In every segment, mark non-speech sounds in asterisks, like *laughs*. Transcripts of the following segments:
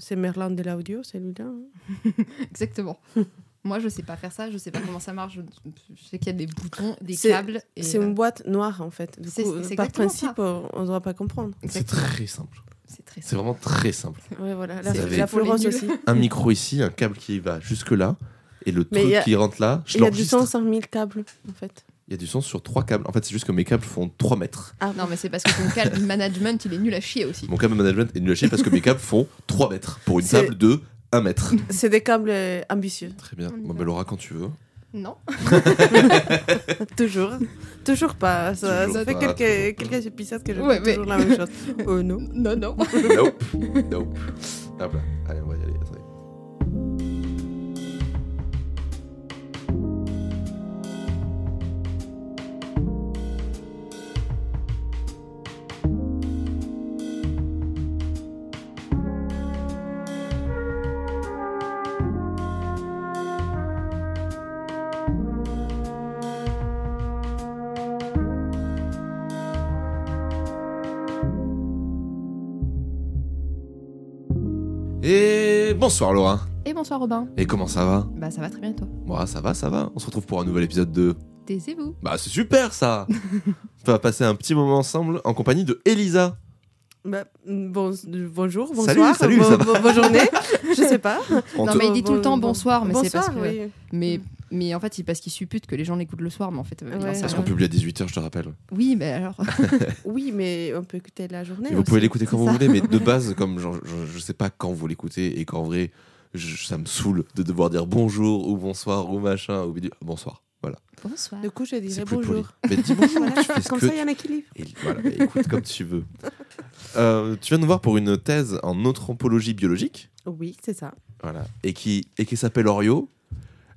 c'est Merlin de l'audio, celui-là. hein. *laughs* Exactement. Moi, je sais pas faire ça, je sais pas comment ça marche. Je, sais qu'il y a des boutons, des C'est- câbles. et, C'est euh, une boîte noire, en fait. Du C'est- coup, c'est par principe, euh, on ne doit pas comprendre. C'est très simple. C'est très C'est vraiment très simple. *laughs* Ouais, voilà. La, C'est la nuls. aussi. *laughs* Un micro ici, un câble qui va jusque là, et le Mais truc a- qui rentre là, je Il y a du l'enregistre. son sur 1000 câbles, en fait. Il y a du son sur trois câbles. En fait, c'est juste que mes câbles font 3 mètres. Ah, Non, mais c'est parce que ton câble *laughs* management, il est nul à chier aussi. Mon câble management est nul à chier parce que mes câbles font 3 mètres pour une table de 1 mètre. C'est des câbles euh, ambitieux. Très bien. Bon, bah, Laura, quand tu veux. Non. *laughs* Toujours. Toujours pas. Ça, Toujours ça fait pas. quelques, quelques épisodes que je Ouais, fais mais- toujours la même chose. Oh non. *laughs* Non, non. Nope. nope. Hop là. Allez, on va y aller. Attendez. Bonsoir Laura. Et bonsoir Robin. Et comment ça va Bah ça va très bien et toi. Moi, ça va, ça va. On se retrouve pour un nouvel épisode de. Taisez-vous. Bah, c'est super ça *laughs* On va passer un petit moment ensemble en compagnie de Elisa. Bah, bon, bonjour, bonsoir, Salut, salut, bon- bon- bonne journée. Je sais pas. On Non mais il dit tout le temps Bon- bonsoir, mais c'est parce que. oui. Mais, mais en fait, c'est parce qu'il suppute que les gens l'écoutent le soir, mais en fait, euh, Ouais. Parce qu'on publie à 18h, je te rappelle. Oui, mais alors. *laughs* *laughs* Oui, mais on peut écouter la journée. Vous pouvez l'écouter quand vous ça. voulez, mais de *laughs* base, comme genre, je, je sais pas quand vous l'écoutez et qu'en vrai, je- ça me saoule de devoir dire bonjour ou bonsoir ou machin ou bonsoir. Voilà, Bonsoir. Du coup, je dirais bonjour. Mais dis bonjour, Voilà, tu Comme ça, il y a un équilibre. Et voilà, écoute comme tu veux. Euh, tu viens de nous voir pour une thèse en anthropologie biologique, Oui, c'est ça. voilà, et qui, et qui s'appelle Orio,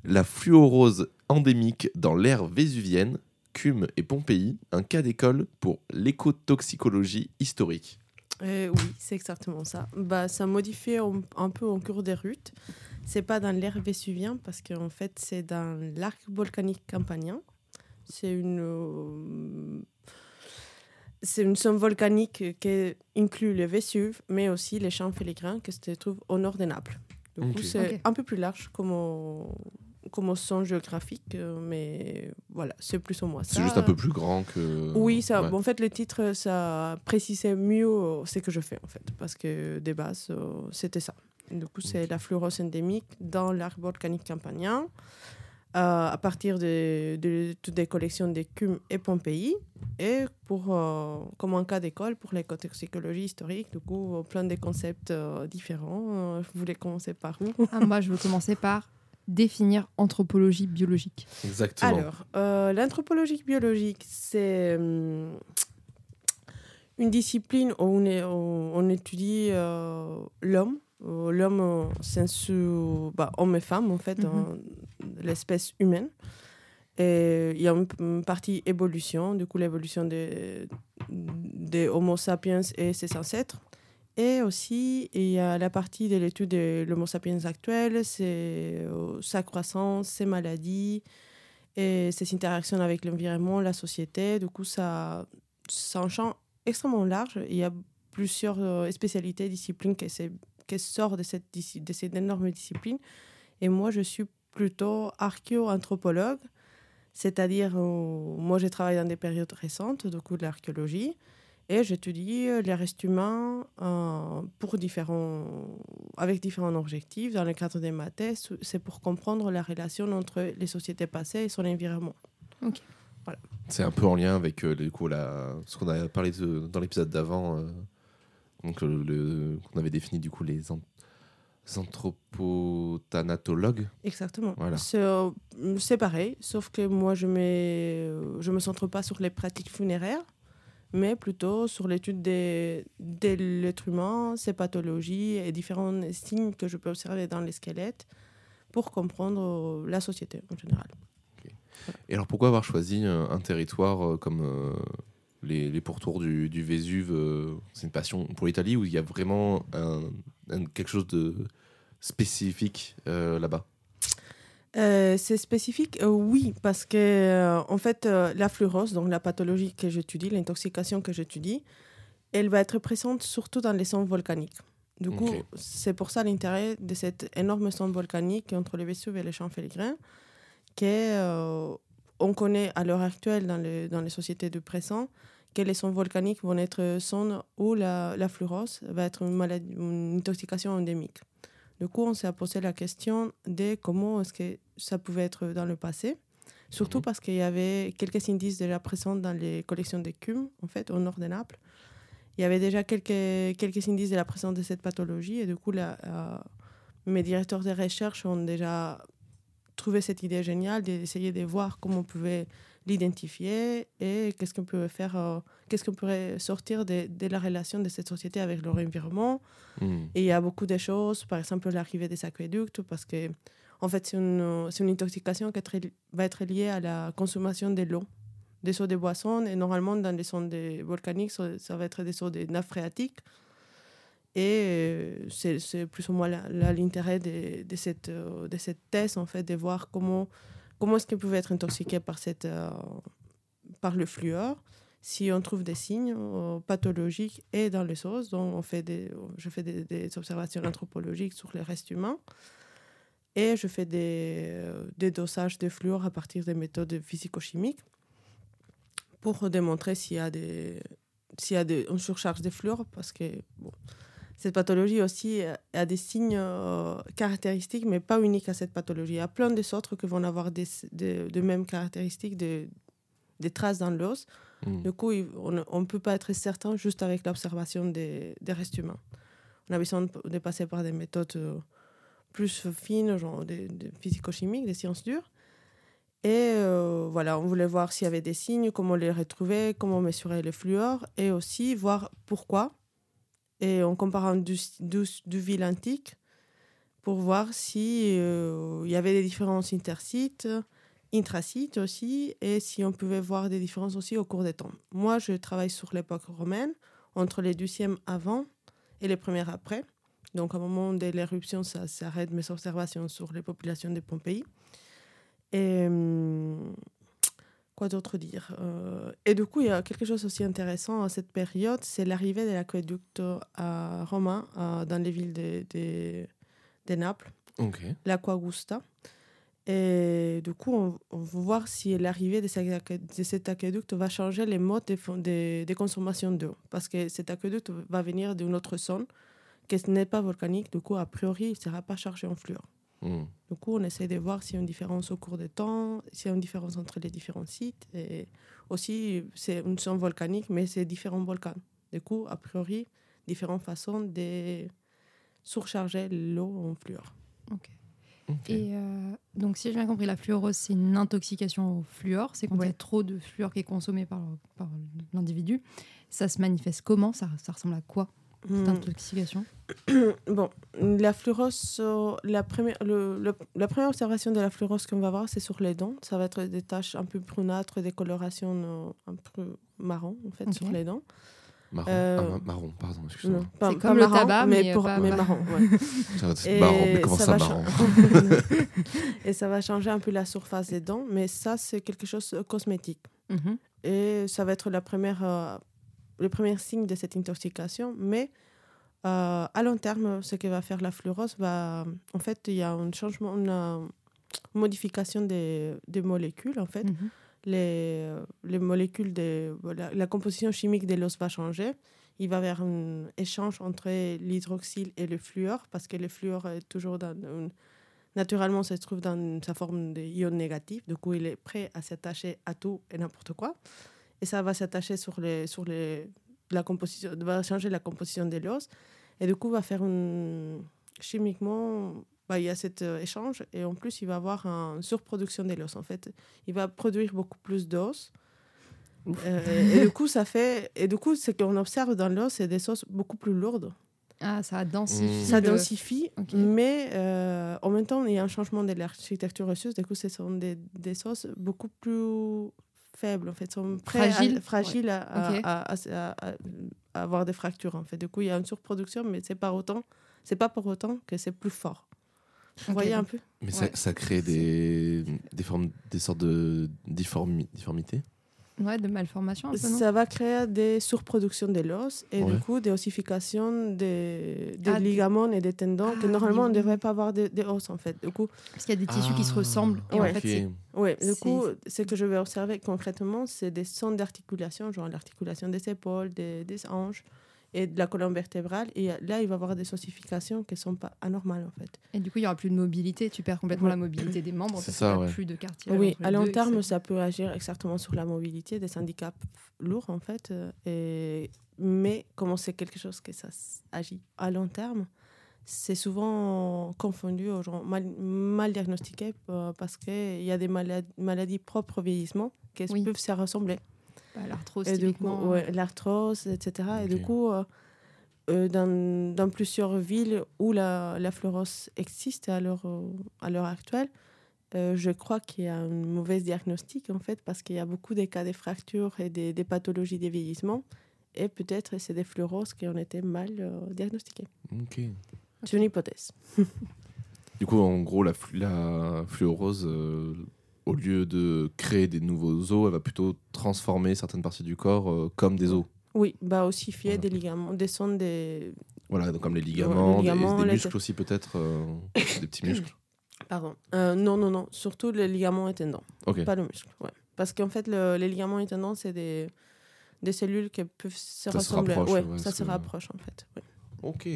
la fluorose endémique dans l'ère vésuvienne, Cume et Pompéi, un cas d'école pour l'écotoxicologie historique. Euh, oui, c'est exactement ça. Bah, ça modifie un, un peu en cours des routes. C'est pas dans l'air vésuvien parce qu'en fait, c'est dans l'arc volcanique campanien. C'est une, euh, c'est une zone volcanique qui inclut le Vésuve, mais aussi les champs féligrins qui se trouvent au nord de Naples. Du c'est un peu plus large comme, comme zone géographique, euh, mais voilà, c'est plus ou moins ça. C'est juste un peu plus grand que. Oui, ça, Ouais. en fait, le titre, ça précisait mieux euh, ce que je fais, en fait, parce que de base, euh, c'était ça. Du coup, c'est la fluorose endémique dans l'arc volcanique campanien, euh, à partir de, de toutes les collections de Cume et Pompéi, et pour, euh, comme un cas d'école pour l'écotoxicologie historique, du coup, plein de concepts euh, différents. Vous voulez commencer par où? Ah, moi, je veux commencer par définir anthropologie biologique. Exactement. Alors, euh, l'anthropologie biologique, c'est hum, une discipline où on, est- où on étudie euh, l'homme, euh, l'homme au sens où- bah, homme et femme, en fait, Mhm. dans l'espèce humaine. Et il y a une, une partie évolution, du coup, l'évolution des, des Homo sapiens et ses ancêtres. Et aussi, il y a la partie de l'étude de l'Homo sapiens actuel, c'est euh, sa croissance, ses maladies et ses interactions avec l'environnement, la société. Du coup, ça, c'est un champ extrêmement large. Il y a plusieurs euh, spécialités, disciplines qui, qui sortent de cette, de cette énorme discipline. Et moi, je suis plutôt archéo-anthropologue, c'est-à-dire, euh, moi, je travaille dans des périodes récentes, du coup, de l'archéologie. Et j'étudie euh, les restes humains euh, pour différents, avec différents objectifs. Dans le cadre de ma thèse, c'est pour comprendre la relation entre les sociétés passées et son environnement. C'est un peu en lien avec euh, du coup, la... ce qu'on a parlé de- dans l'épisode d'avant, euh, donc le... qu'on avait défini du coup les an- anthropothanatologues. Exactement. Voilà. C'est euh, pareil, sauf que moi, je ne je me centre pas sur les pratiques funéraires, mais plutôt sur l'étude des- de l'être humain, ses pathologies et différents signes que je peux observer dans les squelettes pour comprendre la société en général. Et alors pourquoi avoir choisi euh, un territoire euh, comme euh, les, les pourtours du, du Vésuve C'est une passion pour l'Italie où il y a vraiment quelque chose de spécifique là-bas? Euh, c'est spécifique, euh, oui, parce que euh, en fait, la fluorose, donc la pathologie que j'étudie, l'intoxication que j'étudie, elle va être présente surtout dans les zones volcaniques. Du coup, c'est pour ça l'intérêt de cette énorme sonde volcanique entre le Vésuve et les champs féligrins, qu'on on connaît à l'heure actuelle dans les, dans les sociétés de présent que les sondes volcaniques vont être sondes où la, la fluorose va être une, maladie, une intoxication endémique. Du coup, on s'est posé la question de comment est-ce que ça pouvait être dans le passé, surtout Mhm. parce qu'il y avait quelques indices déjà présents dans les collections d'écume, en fait, au nord de Naples. Il y avait déjà quelques, quelques indices de la présence de cette pathologie et du coup, la, euh, mes directeurs de recherche ont déjà trouvé cette idée géniale d'essayer de voir comment on pouvait l'identifier et qu'est-ce qu'on peut faire, euh, qu'est-ce qu'on pourrait sortir de, de la relation de cette société avec leur environnement. Hmm. Et il y a beaucoup de choses, par exemple l'arrivée des aqueducts, parce que en fait, c'est une, intoxication qui va être liée à la consommation de l'eau, des eaux de boisson. Et normalement, dans les sondes des- volcaniques, ça, ça va être des eaux de nappes phréatiques. Et euh, c'est plus ou moins l'intérêt de, de cette, euh, de cette thèse, en fait, de voir comment, comment est-ce qu'ils pouvaient être intoxiqués par, cette, euh, par le fluor si on trouve des signes euh, pathologiques et dans les os, donc on fait des, je fais des, des observations anthropologiques sur les restes humains et je fais des, euh, des dosages de fluor à partir des méthodes physico-chimiques pour démontrer s'il y a, des, s'il y a des, une surcharge de fluor parce que cette pathologie aussi euh, a des signes caractéristiques, mais pas uniques à cette pathologie. Il y a plein des autres qui vont avoir des, des, de mêmes caractéristiques, des, des traces dans l'os. Hmm. Du coup, on ne peut pas être certain juste avec l'observation des, restes humains. On a besoin de, passer par des méthodes euh, plus fines, genre des, physico-chimiques, des sciences dures. Et euh, voilà, on voulait voir s'il y avait des signes, comment les retrouver, comment mesurer le fluor, et aussi voir pourquoi. Et en comparant du, du, du ville antique, pour voir si euh, y avait des différences intersites, intrasites aussi, et si on pouvait voir des différences aussi au cours des temps. Moi, je travaille sur l'époque romaine, entre les 12e avant et les premières après. Donc, au moment de l'éruption, ça s'arrête mes observations sur les populations de Pompéi. Et quoi d'autre dire Euh, Et du coup, il y a quelque chose aussi intéressant à cette période, c'est l'arrivée de l'aqueduc romain dans les villes de, de, de Naples l'Aquagusta. Et du coup, on, on va voir si l'arrivée de, de cet aqueduc va changer les modes de, de, de consommation d'eau. Parce que cet aqueduc va venir d'une autre zone qui n'est pas volcanique. Du coup, a priori, il ne sera pas chargé en fluor. Hmm. Du coup, on essaie de voir s'il y a une différence au cours du temps, s'il y a une différence entre les différents sites. Et aussi, c'est une zone volcanique, mais c'est différents volcans. Du coup, a priori, différentes façons de surcharger l'eau en fluor. Ok. Et euh, donc, si j'ai bien compris, la fluorose, c'est une intoxication au fluor. C'est quand il y a Ouais. trop de fluor qui est consommé par, par l'individu. Ça se manifeste comment? Ça, ça ressemble à quoi, cette Hmm. intoxication? *clears throat* Bon, la fluorose, euh, la première, le- le- la première observation de la fluorose qu'on va voir, c'est sur les dents. Ça va être des taches un peu brunâtres, des colorations euh, un peu marron, en fait, sur les dents. Marron. Euh, Ah, ma- marron, pardon, excuse-moi. Non, pas- C'est comme le marron, tabac, mais pour- pas- mais marron, *laughs* ouais. Et mais comment ça, cha- *laughs* Et ça va changer un peu la surface des dents, mais ça, c'est quelque chose de cosmétique. Mhm. Et ça va être la première, euh, le premier signe de cette intoxication. Mais euh, à long terme, ce que va faire la fluorose, va, en fait, il y a un changement, une euh, modification des, des molécules. En fait, Mhm. Les, euh, les molécules, de, la, composition chimique de l'os va changer. Il va y avoir un échange entre l'hydroxyle et le fluor, parce que le fluor est toujours dans une- naturellement se trouve dans sa forme d'ion négatif. Du coup, il est prêt à s'attacher à tout et n'importe quoi. Et ça va s'attacher sur les, sur les, la composition, va changer la composition de l'os. Et du coup, va faire une, chimiquement, bah, il y a cet euh, échange. Et en plus, il va avoir une surproduction de l'os. En fait, il va produire beaucoup plus d'os. Euh, et du coup, ça fait. Et du coup, ce qu'on observe dans l'os, c'est des os beaucoup plus lourdes. Ah, ça densifie. Mm. Ça le- densifie, mais euh, en même temps, il y a un changement de l'architecture osseuse. Du coup, ce sont des, des os beaucoup plus faibles, en fait. sont Fragiles. à, fragiles à, à- Ok. à- à- à- à avoir des fractures, en fait. Du coup, il y a une surproduction, mais c'est pas autant. C'est pas pour autant que c'est plus fort. Vous Ok, voyez un peu Mais ça, Ouais. ça crée des, des, formes, des sortes de difformi- difformités Ouais, de malformation un peu, non ça va créer des surproductions de l'os et Ouais. du coup des ossifications des, des Ah, des- ligaments et des tendons que Ah, normalement on ne devrait pas avoir de- des os en fait. Du coup, Parce qu'il y a des tissus qui se Ah, ressemblent. Et Ouais. en fait, ouais, du coup, ce que je vais observer concrètement, c'est des sons d'articulation, genre l'articulation des épaules, des, des hanches et de la colonne vertébrale. Et là, il va y avoir des ossifications qui ne sont pas anormales en fait. Et du coup, il n'y aura plus de mobilité. Tu perds complètement Ouais. la mobilité des membres. C'est parce ça, ouais. plus de cartilage. Oui, à long deux, terme, etc. ça peut agir exactement sur la mobilité des handicaps lourds, en fait. euh, Et... Mais comme c'est quelque chose que ça agit à long terme, c'est souvent confondu aux gens mal, mal diagnostiqué euh, parce qu'il y a des maladies, maladies propres au vieillissement qui Oui. peuvent se ressembler. Bah, L'arthrose, Et du coup, typiquement. ouais, l'arthrose, etc. Et du coup, euh, dans, dans plusieurs villes où la, la fluorose existe à l'heure, euh, à l'heure actuelle, euh, je crois qu'il y a un mauvais diagnostic en fait, parce qu'il y a beaucoup de cas de fractures et des, des pathologies de vieillissement. Et peut-être c'est des fluoroses qui ont été mal euh, diagnostiquées. Ok. C'est une hypothèse. *laughs* Du coup, en gros, la, flu- la fluorose, euh, au lieu de créer des nouveaux os, elle va plutôt transformer certaines parties du corps euh, comme des os. Oui, bah ossifier Voilà. des ligaments, des sons des. Voilà, donc comme les ligaments, des- ligaments, des, les- muscles aussi peut-être, euh, des petits *coughs* muscles. Pardon. Euh, non, non, non. Surtout les ligaments et tendons. Pas le muscle, ouais. Parce qu'en fait, le- les ligaments et tendons, c'est des, des cellules qui peuvent se Ça se rapproche, ouais, ouais, ça se que- rapproche, en fait. ouais. Ok.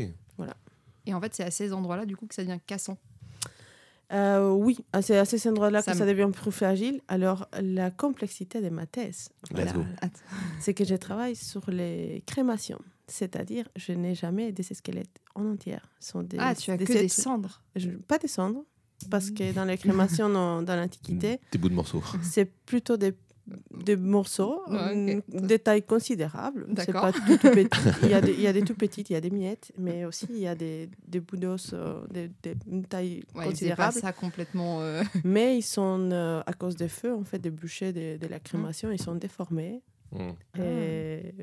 Et en fait, c'est à ces endroits-là, du coup, que ça devient cassant. Euh, oui, à ces- à ces endroits-là Ça que ça devient plus fragile. Alors, la complexité de ma thèse, c'est que je travaille sur les crémations. C'est-à-dire, je n'ai jamais des squelettes en entière. Sont des, Ah, tu as que des des êtres- cendres. je- Pas des cendres, parce que dans les crémations dans, dans l'Antiquité, Des bouts de morceaux. c'est plutôt des, des morceaux, Ouais, ok. mm, des tailles considérables. C'est D'accord. pas tout, tout petit. *laughs* Il y, a des, il y a des tout petites, il y a des miettes, mais aussi il y a des, des bouts d'os, euh, des, des, une taille Ouais, pas considérable. ça complètement. euh, *laughs* Mais ils sont, euh, à cause des feux, en fait, des bûchers de, de la crémation, ils sont déformés Mm. Ah. et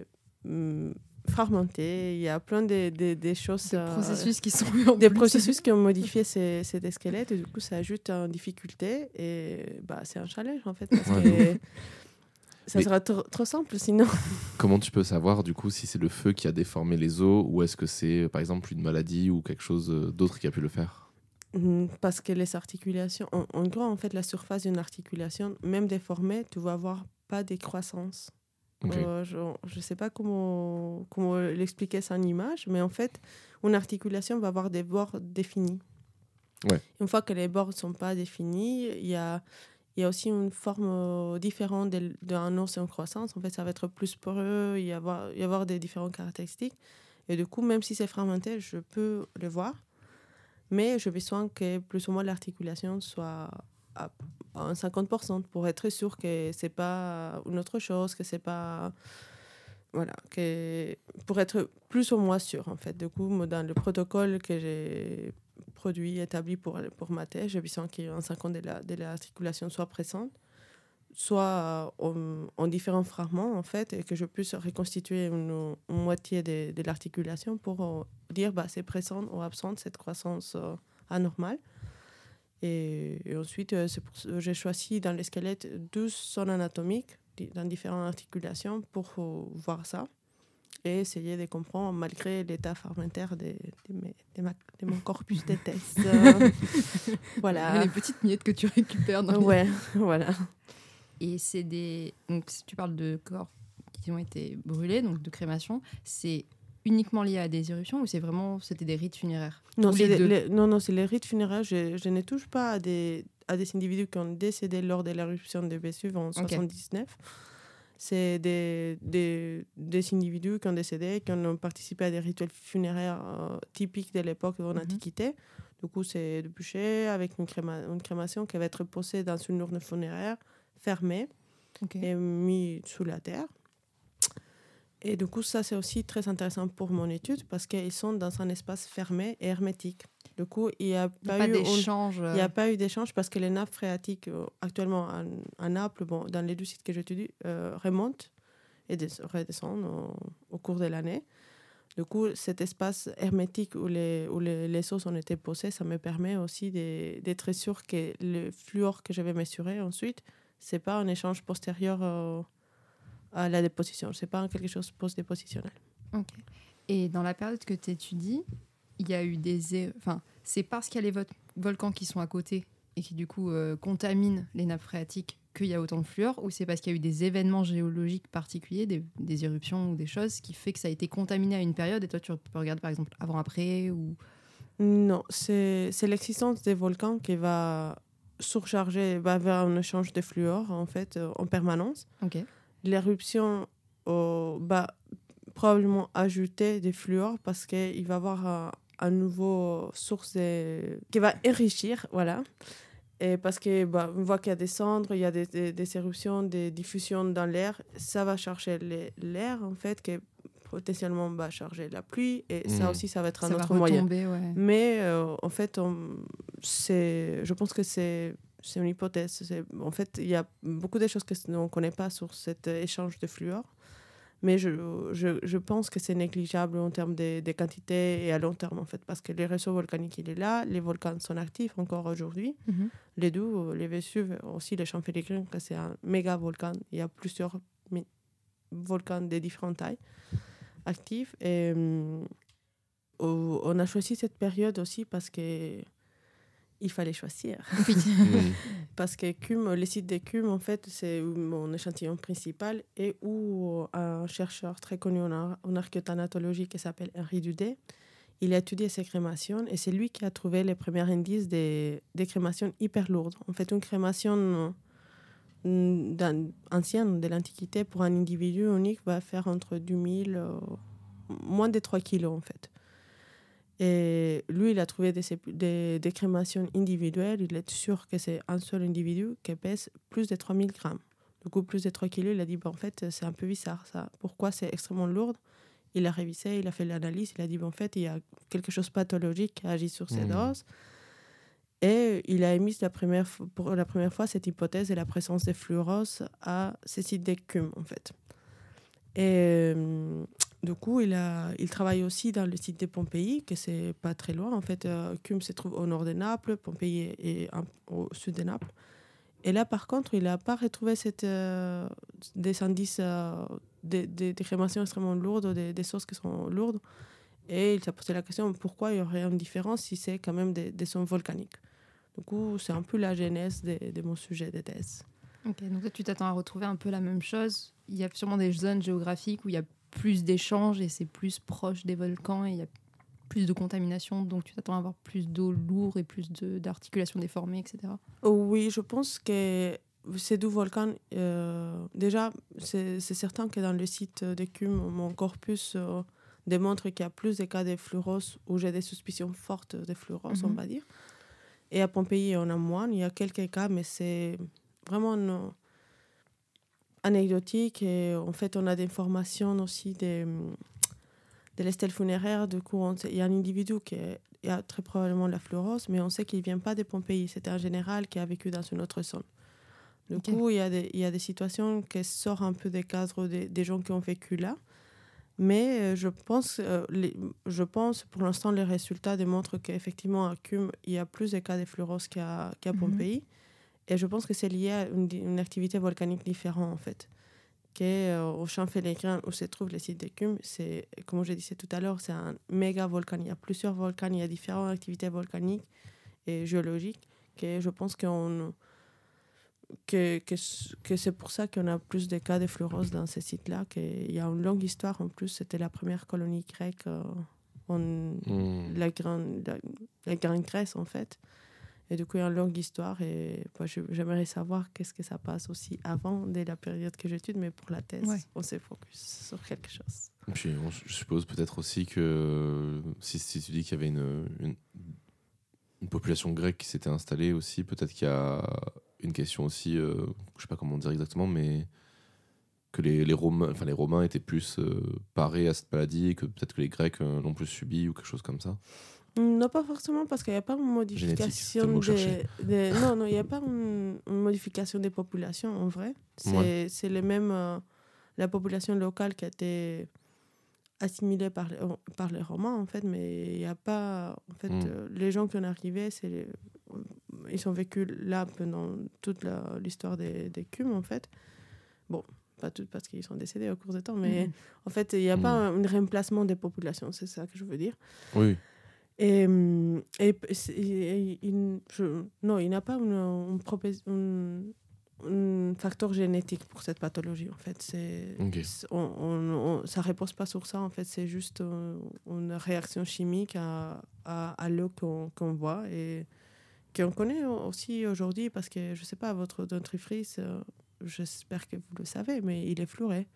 mm, fragmentés. Il y a plein de, de- de choses. des euh, processus qui sont des plus. processus qui ont *laughs* modifié ces, ces squelettes et du coup ça ajoute en difficulté et bah, c'est un challenge en fait parce Ouais, que ça Mais- sera trop, trop simple sinon. *laughs* Comment tu peux savoir du coup si c'est le feu qui a déformé les os ou est-ce que c'est par exemple une maladie ou quelque chose euh, d'autre qui a pu le faire? Mm, Parce que les articulations, en, en gros en fait la surface d'une articulation, même déformée, tu vas avoir pas de croissance. Euh, je ne sais pas comment, comment l'expliquer sans image, mais en fait, une articulation va avoir des bords définis. Ouais. Une fois que les bords ne sont pas définis, il y a, il y a aussi une forme euh, différente d'un os en croissance. En fait, ça va être plus poreux, il y avoir, y avoir des différentes caractéristiques. Et du coup, même si c'est fragmenté, je peux le voir. Mais j'ai besoin que plus ou moins l'articulation soit à, un 50% pour être sûr que c'est pas une autre chose, que c'est pas. Voilà, que pour être plus ou moins sûr, en fait. Du coup, dans le protocole que j'ai produit, établi pour, pour ma thèse, j'ai besoin qu'un 50% de la- de l'articulation soit présente, soit euh, en, en différents fragments, en fait, et que je puisse reconstituer une, moitié de, de l'articulation pour euh, dire bah, c'est présent ou absente cette croissance euh, anormale. Et, et ensuite, euh, j'ai choisi dans les squelettes 12 zones anatomiques dans différentes articulations pour voir ça et essayer de comprendre malgré l'état fragmentaire de, de, mes- de ma- de mon corpus de. Euh, *laughs* voilà. Les petites miettes que tu récupères dans les- Ouais, voilà. Et c'est des. Donc, si tu parles de corps qui ont été brûlés, donc de crémation, c'est uniquement lié à des éruptions ou c'est vraiment. C'était des rites funéraires? Non, c'est les non, non, c'est les rites funéraires. Je, je ne touche pas à des, à des individus qui ont décédé lors de l'éruption de Vésuve en 79. C'est des, des, des individus qui ont décédé, qui ont participé à des rituels funéraires euh, typiques de l'époque de Mhm. l'Antiquité. Du coup, c'est de bûcher avec une, créma- une crémation qui va être posée dans une urne funéraire fermée et mis sous la terre. Et du coup, ça, c'est aussi très intéressant pour mon étude parce qu'ils sont dans un espace fermé et hermétique. Du coup, il n'y a pas, pas eu d'échange. il n'y a pas eu d'échange parce que les nappes phréatiques, euh, actuellement en, en Naples, bon, dans les deux sites que j'étudie, euh, remontent et des- redescendent au, au cours de l'année. Du coup, cet espace hermétique où les, où les, les os ont été posés, ça me permet aussi d'être sûr que le fluor que je vais mesurer ensuite, ce n'est pas un échange postérieur euh, à la déposition. C'est pas quelque chose post-dépositionnel. Et dans la période que tu étudies, il y a eu des. Enfin, c'est parce qu'il y a les vo- volcans qui sont à côté et qui, du coup, euh, contaminent les nappes phréatiques qu'il y a autant de fluor ou c'est parce qu'il y a eu des événements géologiques particuliers, des, des éruptions ou des choses qui fait que ça a été contaminé à une période et toi, tu peux regarder par exemple avant-après ou? Non, c'est l'existence des volcans qui va surcharger, va vers un échange de fluor en fait euh, en permanence. Ok. L'éruption va probablement ajouter des fluors parce qu'il va y avoir un, un nouveau source qui va enrichir, voilà. Et parce que bah, on voit qu'il y a des cendres, il y a des, des- des éruptions, des diffusions dans l'air, ça va charger les- l'air en fait, qui potentiellement va charger la pluie et ça Mhm. aussi ça va être un Ça autre moyen. ouais. Mais euh, en fait, on- je pense que c'est, c'est une hypothèse. En fait, il y a beaucoup de choses que on ne connaît pas sur cet euh, échange de fluor. Mais je, je, je pense que c'est négligeable en termes de, de quantité et à long terme, en fait, parce que le réseau volcanique, il est là, les volcans sont actifs encore aujourd'hui. Mhm. Les deux, les Vésuve, aussi les champs féligrines, que c'est un méga volcan. Il y a plusieurs volcans de différentes tailles actifs. Et hum, on a choisi cette période aussi parce que il fallait choisir. *laughs* Mm. Parce que Cume, le site de Cume, en fait, c'est mon échantillon principal et où un chercheur très connu en, ar- en archéothanatologie qui s'appelle Henri Dudet, il a étudié ces crémations et c'est lui qui a trouvé les premiers indices des, des crémations hyper lourdes. En fait, une crémation d'un- ancienne de l'Antiquité pour un individu unique va faire entre 2000, euh, moins de 3 kilos en fait. Et lui, il a trouvé des, des, des crémations individuelles. Il est sûr que c'est un seul individu qui pèse plus de 3000 grammes. Du coup, plus de 3 kilos, il a dit, bah, en fait, c'est un peu bizarre ça. Pourquoi c'est extrêmement lourd? Il a révisé, il a fait l'analyse, il a dit, bah, en fait, il y a quelque chose de pathologique qui agit sur ces Mhm. doses. Et il a émis la première, pour la première fois cette hypothèse de la présence de fluorose à ces sites d'écume, en fait. Et du coup, il, a, il travaille aussi dans le site de Pompéi, que c'est pas très loin. En fait, euh, Cume se trouve au nord de Naples, Pompéi est, au sud de Naples. Et là, par contre, il n'a pas retrouvé cette, euh, des indices euh, des, extrêmement lourdes, des, des sources qui sont lourdes. Et il s'est posé la question pourquoi il y aurait une différence si c'est quand même des, des sons volcaniques? Du coup, c'est un peu la genèse de, mon sujet de thèse. Ok, donc tu t'attends à retrouver un peu la même chose. Il y a sûrement des zones géographiques où il y a plus d'échanges et c'est plus proche des volcans et il y a plus de contamination, donc tu t'attends à avoir plus d'eau lourde et plus de- d'articulations déformées, etc. Oui, je pense que ces deux volcans, euh, déjà, c'est certain que dans le site de Cume, mon corpus euh, démontre qu'il y a plus de cas de fluorose où j'ai des suspicions fortes de fluorose, on Mhm. va dire. Et à Pompéi, on a moins. Il y a quelques cas, mais c'est vraiment anecdotique. Et en fait, on a des informations aussi des, de l'estelle funéraire. Du coup, sait- il y a un individu qui est- il y a très probablement la fluorose, mais on sait qu'il ne vient pas de Pompéi. C'était un général qui a vécu dans une autre zone. Du coup, il y, a des, il y a des situations qui sortent un peu des cadres des, des gens qui ont vécu là. Mais euh, je pense, euh, les- je pense, pour l'instant, les résultats démontrent qu'effectivement, à Cume, il y a plus de cas de fluorose qu'à qu'à Mhm. Pompéi. Et je pense que c'est lié à une, activité volcanique différente, en fait. Qu'au champ Félégrin, où se trouve le site de Cume, c'est, comme je disais tout à l'heure, c'est un méga volcan. Il y a plusieurs volcans, il y a différentes activités volcaniques et géologiques. Que je pense qu'on que, que, que c'est pour ça qu'on a plus de cas de fluorose dans ces sites-là. qu'il y a une longue histoire. En plus, c'était la première colonie grecque euh, en Mm. la, grande, la, la Grande Grèce, en fait. Et du coup, il y a une longue histoire. Et bah, je- j'aimerais savoir qu'est-ce que ça passe aussi avant, dès la période que j'étudie. Mais pour la thèse, Ouais. on se focus sur quelque chose. Et Puis on- je suppose peut-être aussi que si, si tu dis qu'il y avait une, une, une population grecque qui s'était installée aussi, peut-être qu'il y a une question aussi, euh, je sais pas comment dire exactement, mais que les, les, Romains, enfin, les Romains étaient plus euh, parés à cette maladie et que peut-être que les Grecs euh, l'ont plus subi ou quelque chose comme ça. Non, pas forcément, parce qu'il n'y a pas une modification des, des- *laughs* Non, non, il n'y a pas une, une modification des populations, en vrai. C'est Ouais. le même... euh, la population locale qui a été assimilée par les, par les Romains, en fait, mais il n'y a pas... En fait, Mm. euh, les gens qui sont arrivés, c'est ils ont vécu là pendant toute l'histoire des, des Cumes, en fait. Bon, pas toutes parce qu'ils sont décédés au cours du temps, mais Mhm. en fait, il n'y a pas un, un remplacement des populations, c'est ça que je veux dire. Oui. Et, et, il, je- non, il n'a pas une- un facteur génétique pour cette pathologie, en fait. C'est, Ok. c'est- on, on, on- ça ne repose pas sur ça, en fait. C'est juste euh, une réaction chimique à, à, à l'eau qu'on, qu'on voit et qu'on connaît aussi aujourd'hui parce que, je ne sais pas, votre dentifrice, euh, j'espère que vous le savez, mais il est fluoré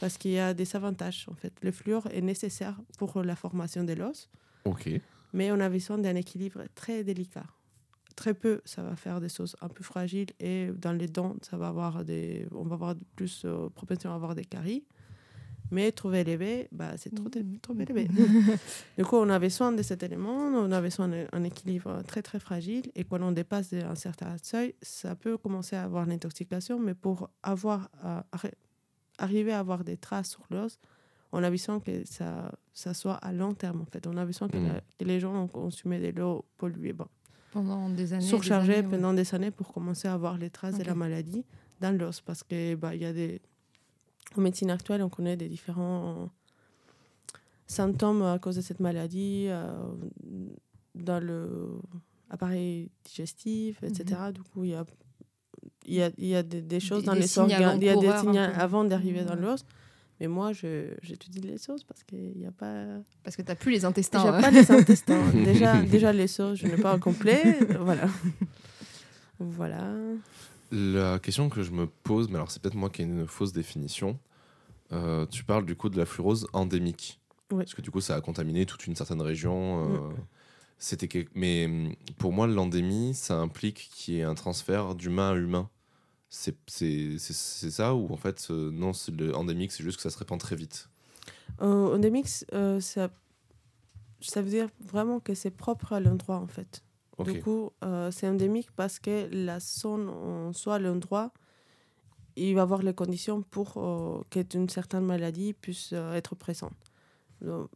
parce qu'il y a des avantages, en fait. Le fluor est nécessaire pour la formation de l'os Ok. Mais on a besoin d'un équilibre très délicat. Très peu, ça va faire des choses un peu fragiles et dans les dents, ça va avoir des, on va avoir plus euh, propension à avoir des caries. Mais trop élevé, bah, c'est trop, é- trop élevé. du coup, on a besoin de cet élément, on a besoin d'un équilibre très très fragile et quand on dépasse un certain seuil, ça peut commencer à avoir l'intoxication, mais pour avoir, euh, arri- arriver à avoir des traces sur l'os, on a besoin que ça, ça soit à long terme en fait. On a besoin que, Mm. la- que les gens ont consommé de l'eau polluée, bon, Pendant des années. surchargée des années, ouais. pendant des années pour commencer à avoir les traces de la maladie dans l'os. Parce que bah, il y a des... En médecine actuelle, on connaît des différents symptômes à cause de cette maladie euh, dans le appareil digestif, etc. Du coup, il y a, il y a, il y a des, des choses Des- dans des les organes. Il y a des signes avant d'arriver dans Ouais. l'os. Mais moi, je- j'étudie les choses parce qu'il n'y a pas... Parce que tu n'as plus les intestins. Déjà hein. pas les intestins. *laughs* déjà, déjà les sauces, je n'ai pas au complet. *laughs* Voilà. Voilà. La question que je me pose, mais alors c'est peut-être moi qui ai une fausse définition. euh, tu parles du coup de la fluorose endémique. Oui. Parce que du coup, ça a contaminé toute une certaine région. euh. C'était Mais hum, pour moi, l'endémie, ça implique qu'il y ait un transfert d'humain à humain. C'est ça ou en fait, euh, non, c'est endémique, c'est juste que ça se répand très vite? Euh, endémique, euh, ça, ça veut dire vraiment que c'est propre à l'endroit, en fait. Du coup, c'est endémique parce que la zone en soi, l'endroit, il va avoir les conditions pour qu'une certaine maladie puisse être présente.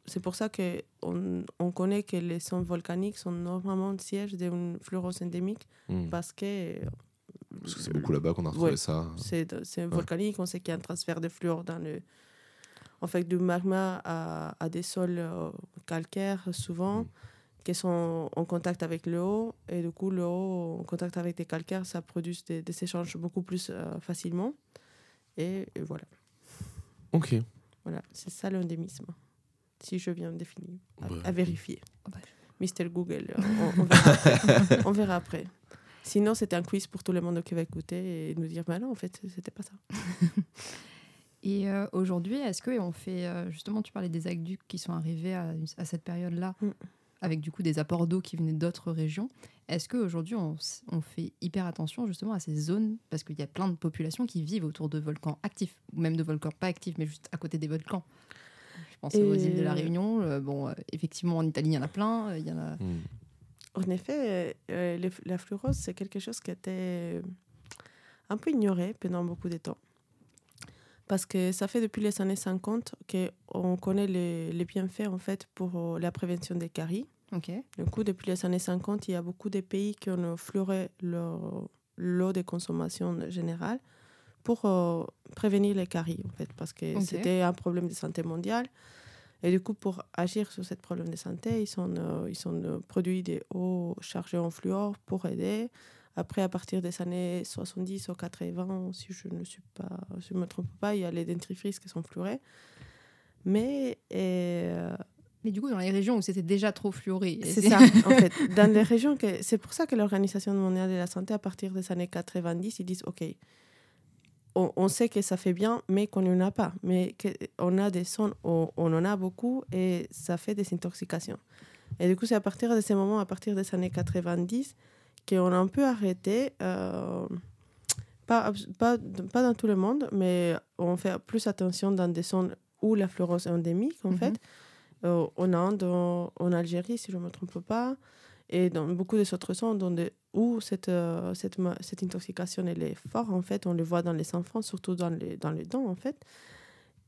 C'est pour ça qu'on on connaît que les zones volcaniques sont normalement le siège d'une fluorose endémique Hmm. parce que Parce que c'est beaucoup là-bas qu'on a retrouvé Ouais. ça. c'est c'est Ouais. volcanique, on sait qu'il y a un transfert de fluor dans le... En fait, du magma à, à des sols euh, calcaires, souvent, Mm. qui sont en contact avec l'eau. Et du coup, l'eau, en contact avec des calcaires, ça produit des, des échanges beaucoup plus euh, facilement. Et, et voilà. Ok. Voilà, c'est ça l'endémisme. Si je viens de définir. À, Ouais. à vérifier. Bah, Mister Google, euh, on, on verra après. *laughs* on verra après. Sinon, c'était un quiz pour tout le monde qui va écouter et nous dire, bah non, en fait, c'était pas ça. *laughs* Et euh, aujourd'hui, est-ce qu'on fait. euh, justement, tu parlais des aqueducs qui sont arrivés à, à cette période-là, Mm. avec du coup des apports d'eau qui venaient d'autres régions. Est-ce qu'aujourd'hui, on, fait hyper attention justement à ces zones? Parce qu'il y a plein de populations qui vivent autour de volcans actifs, ou même de volcans pas actifs, mais juste à côté des volcans. Je pense aux îles de la Réunion. euh, bon, euh, effectivement, en Italie, il y en a plein. euh, Il y en a. Hmm. En effet, euh, les- la fluorose, c'est quelque chose qui était un peu ignoré pendant beaucoup de temps. Parce que ça fait depuis les années 50 qu'on connaît les, les bienfaits en fait pour euh, la prévention des caries. Ok. Du coup, depuis les années 50, il y a beaucoup de pays qui ont fluoré leur- l'eau de consommation générale pour euh, prévenir les caries, en fait, parce que c'était un problème de santé mondiale. Et du coup, pour agir sur ce problème de santé, ils ont, euh, ils ont euh, produit des eaux chargées en fluor pour aider. Après, à partir des années 70 ou 80, si je ne suis pas, si je me trompe pas, il y a les dentifrices qui sont fluorés. Mais euh, Mais du coup, dans les régions où c'était déjà trop fluoré. c'est ça, en *laughs* fait. Dans les régions que... C'est pour ça que l'Organisation mondiale de la santé, à partir des années 90, ils disent, OK, on, on sait que ça fait bien, mais qu'on n'en a pas. Mais on a des zones où on en a beaucoup et ça fait des intoxications. Et du coup, c'est à partir de ces moments, à partir des années 90, qu'on a un peu arrêté, euh, pas, pas, pas dans tout le monde, mais on fait plus attention dans des zones où la fluorose est endémique, en Mhm. fait euh, en Inde, en, en Algérie, si je ne me trompe pas, et dans beaucoup des autres zones dans des- où cette, euh, cette, cette intoxication elle est forte, en fait, on le voit dans les enfants, surtout dans les, dans les dents, en fait.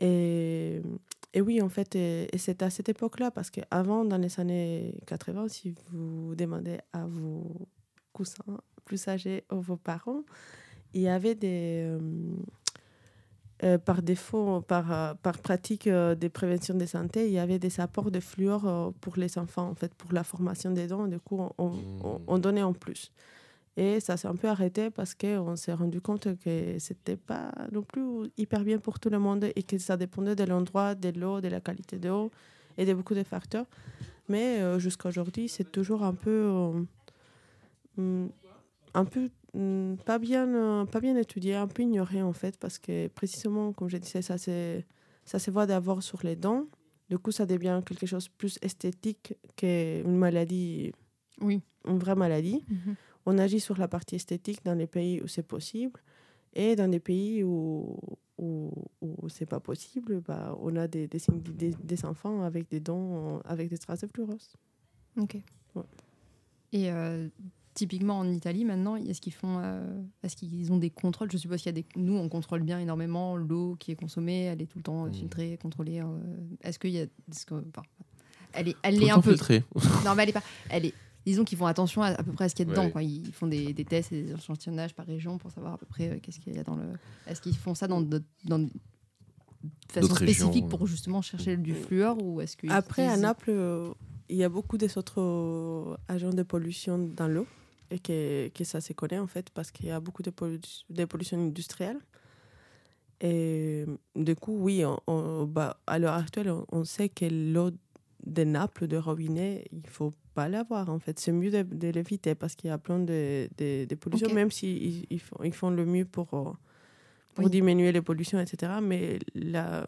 Et, et oui, en fait, et c'est à cette époque-là, parce qu'avant, dans les années 80, si vous demandez à vos cousins plus âgés ou vos parents, il y avait des... euh, euh, par défaut, par, euh, par pratique euh, des préventions de santé, il y avait des apports de fluor euh, pour les enfants, en fait, pour la formation des dents. Du coup, on, on- on donnait en plus. Et ça s'est un peu arrêté parce qu'on s'est rendu compte que c'était pas non plus hyper bien pour tout le monde et que ça dépendait de l'endroit, de l'eau, de la qualité de l'eau et de beaucoup de facteurs. Mais jusqu'à aujourd'hui, c'est toujours un peu, hum, un peu pas bien, euh, pas bien étudié, un peu ignoré en fait, parce que précisément, comme je disais, ça, c'est, ça se voit d'abord sur les dents. Du coup, ça devient quelque chose de plus esthétique qu'une maladie, Oui. une vraie maladie. On agit sur la partie esthétique dans les pays où c'est possible. Et dans des pays où, où, où c'est pas possible, bah, on a des, des, signes- des, des enfants avec des dents, avec des traces de fluorose. Ok. Ouais. Et euh, typiquement en Italie maintenant, est-ce qu'ils font, euh, est-ce qu'ils ont des contrôles? Je suppose qu'il y a des, nous on contrôle bien énormément l'eau qui est consommée, elle est tout le temps euh, Mm. filtrée, contrôlée. euh, est-ce qu'il y a, est-ce que- enfin, elle est, elle Tout est un peu. filtré. *laughs* Non, mais elle est pas. Elle est. Disons qu'ils font attention à, à peu près à ce qu'il y a dedans. Ouais. Quoi. Ils font des, des tests et des échantillonnages par région pour savoir à peu près euh, qu'est-ce qu'il y a dans le. Est-ce qu'ils font ça dans, d'autres- dans de façon D'autres spécifique régions, pour justement chercher du fluor ou est-ce que Après, à Naples, euh, il y a beaucoup des autres agents de pollution dans l'eau et que, que ça se connaît en fait parce qu'il y a beaucoup de, pollu- de pollution industrielle. Et du coup, oui, on- on- bah, à l'heure actuelle, on, on sait que l'eau de Naples, de robinet, il faut pas l'avoir en fait. C'est mieux de, de l'éviter parce qu'il y a plein de, de, de pollutions, Ok. même s'ils ils, ils font, ils font le mieux pour, pour Oui. diminuer les pollutions, etc. Mais la,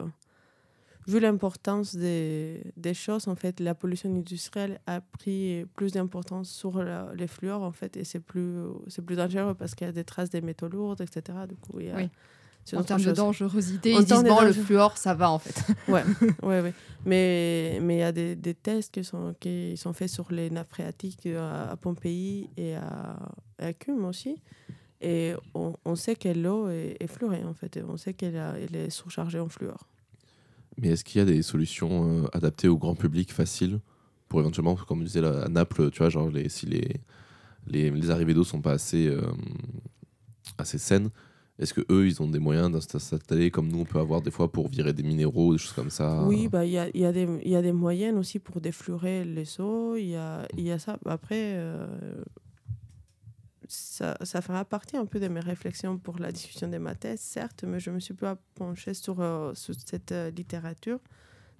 vu l'importance des, des choses, en fait, la pollution industrielle a pris plus d'importance sur la- les fluors, en fait, et c'est plus, c'est plus dangereux parce qu'il y a des traces des métaux lourds, etc. Du coup, il y a, Oui. En termes de dangerosité, En ils disent bon, le danger- fluor, ça va en fait. Ouais, ouais, *laughs* ouais. Mais mais il y a des, des tests qui sont, qui sont faits sur les nappes phréatiques à, à Pompéi et à, à Cume aussi. Et on, on sait que l'eau est, est fluorée, en fait. Et on sait qu'elle a- elle est surchargée en fluor. Mais est-ce qu'il y a des solutions euh, adaptées au grand public faciles pour éventuellement, comme on disait à Naples, tu vois, genre si les, les, arrivées d'eau sont pas assez, euh, assez saines, est-ce que eux ils ont des moyens d'insta- s'installer comme nous on peut avoir des fois pour virer des minéraux, des choses comme ça? Oui, bah, il y, a, y, y a des moyens aussi pour défluorer les eaux. Il y a, y a ça. Après, euh, ça, ça fera partie un peu de mes réflexions pour la discussion de ma thèse, certes, mais je me suis pas penchée sur, euh, sur cette euh, littérature,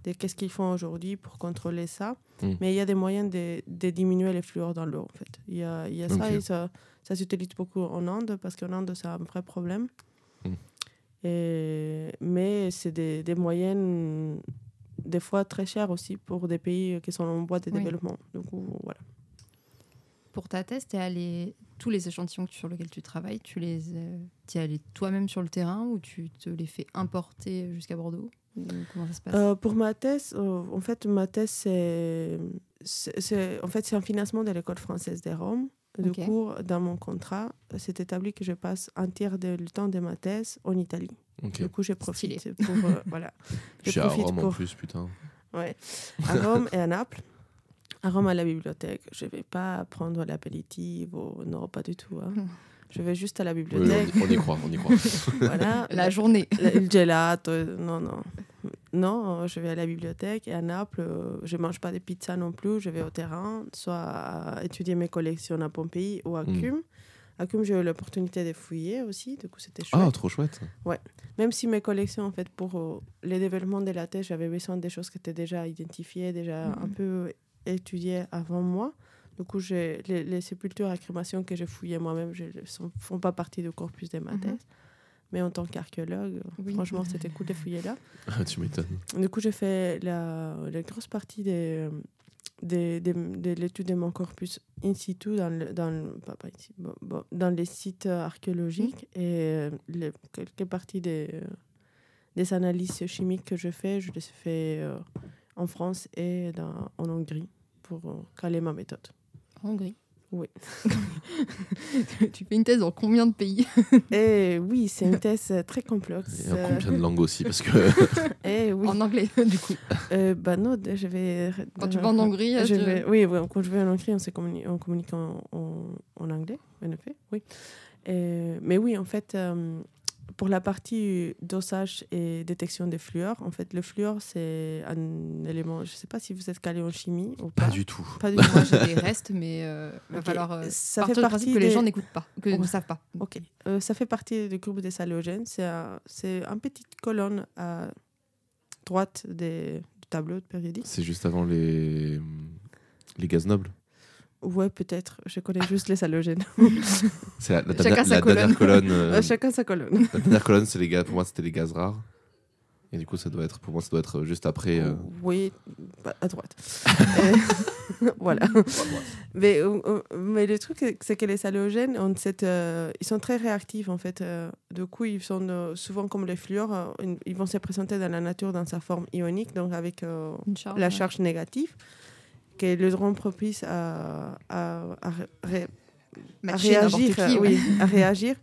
de qu'est-ce qu'ils font aujourd'hui pour contrôler ça. Mm. Mais il y a des moyens de, de diminuer les fluors dans l'eau, en fait. Il y a, il y a ça et ça, ça s'utilise beaucoup en Inde, parce qu'en Inde, c'est un vrai problème. Mm. Et, mais c'est des, des moyennes, des fois très chères aussi, pour des pays qui sont en voie de Oui. développement. Coup, voilà. Pour ta thèse, t'es allé tous les échantillons sur lesquels tu travailles, tu les euh, es allé toi-même sur le terrain ou tu te les fais importer jusqu'à Bordeaux Comment ça se passe? Euh, pour ma thèse, euh, en fait, ma thèse, c'est, en fait, c'est un financement de l'école française de Rome. Du coup, dans mon contrat, c'est établi que je passe un tiers du temps de ma thèse en Italie. Du coup, je profite pour, euh, voilà. *laughs* Je Je suis à Rome en pour- plus, putain. Ouais. À Rome et à Naples. *laughs* À Rome, à la bibliothèque. Je ne vais pas prendre l'apéritif. ou- Non, pas du tout. hein. *laughs* Je vais juste à la Oui, bibliothèque. on, y, on y croit, on y croit. *laughs* voilà. La journée. La- le gelato. Non, non. Non, je vais à la bibliothèque. Et à Naples, euh, je ne mange pas de pizza non plus. Je vais au terrain, soit à étudier mes collections à Pompéi ou à Mm. Cume. À Cume, j'ai eu l'opportunité de fouiller aussi. Du coup, c'était chouette. Ah, trop chouette. Même si mes collections, en fait, pour euh, le développement de la thèse, j'avais besoin des choses qui étaient déjà identifiées, déjà Mhm. un peu étudiées avant moi. Du coup, j'ai- les, les sépultures à crémation que j'ai fouillées moi-même ne font pas partie du corpus de ma Mhm. thèse. Mais en tant qu'archéologue, Oui. franchement, c'était cool de fouiller là. *laughs* Ah, tu m'étonnes. Du coup, j'ai fait la, la grosse partie des, des, des- de l'étude de mon corpus in situ dans, le- dans, le- pas- pas ici, bon, bon, dans les sites archéologiques et euh, les, quelques parties des, des analyses chimiques que je fais, je les fais euh, en France et dans, en Hongrie pour euh, caler ma méthode. En Hongrie. Oui. *laughs* tu fais une thèse dans combien de pays? *laughs* Et oui, c'est une thèse très complexe. Et en combien de langues aussi Parce que *laughs* Et oui, En anglais, du coup. Euh, bah non, je vais. Quand tu vas en Hongrie, Je tu- vais, oui, oui, quand je vais en Hongrie, on, se communi- on communique en, en, en anglais, en effet, oui. Euh, mais oui, en fait, euh, pour la partie dosage et détection des fluors, en fait, le fluor, c'est un élément. Je ne sais pas si vous êtes calé en chimie ou pas. Pas du tout. Pas du Moi, tout. j'ai des *laughs* restes, mais euh, va falloir euh, Ça fait partie que les gens n'écoutent pas, que Ouais. ne savent pas. Ok. Euh, ça fait partie du groupe des halogènes. C'est un, une petite colonne à droite des, du tableau périodique. C'est juste avant les, les gaz nobles. Ouais, peut-être. Je connais juste les halogènes. *laughs* C'est la, la Chacun dernière, sa la dernière colonne. euh, *laughs* Euh, Chacun sa colonne. La dernière colonne, c'est les gaz. Pour moi, c'était les gaz rares. Et du coup, ça doit être, pour moi, ça doit être juste après. euh, Oui, bah, à droite. *laughs* Euh, voilà. Mais, euh, mais le truc, c'est que les halogènes, ont cette, euh, ils sont très réactifs en fait. Euh, du coup, ils sont euh, souvent comme les fluors, euh, ils- vont se présenter dans la nature dans sa forme ionique, donc avec euh, charge, la ouais. charge négative, qui le rend propice à, à, à ré- à Matcher n'importe réagir, qui, ouais. oui, à réagir.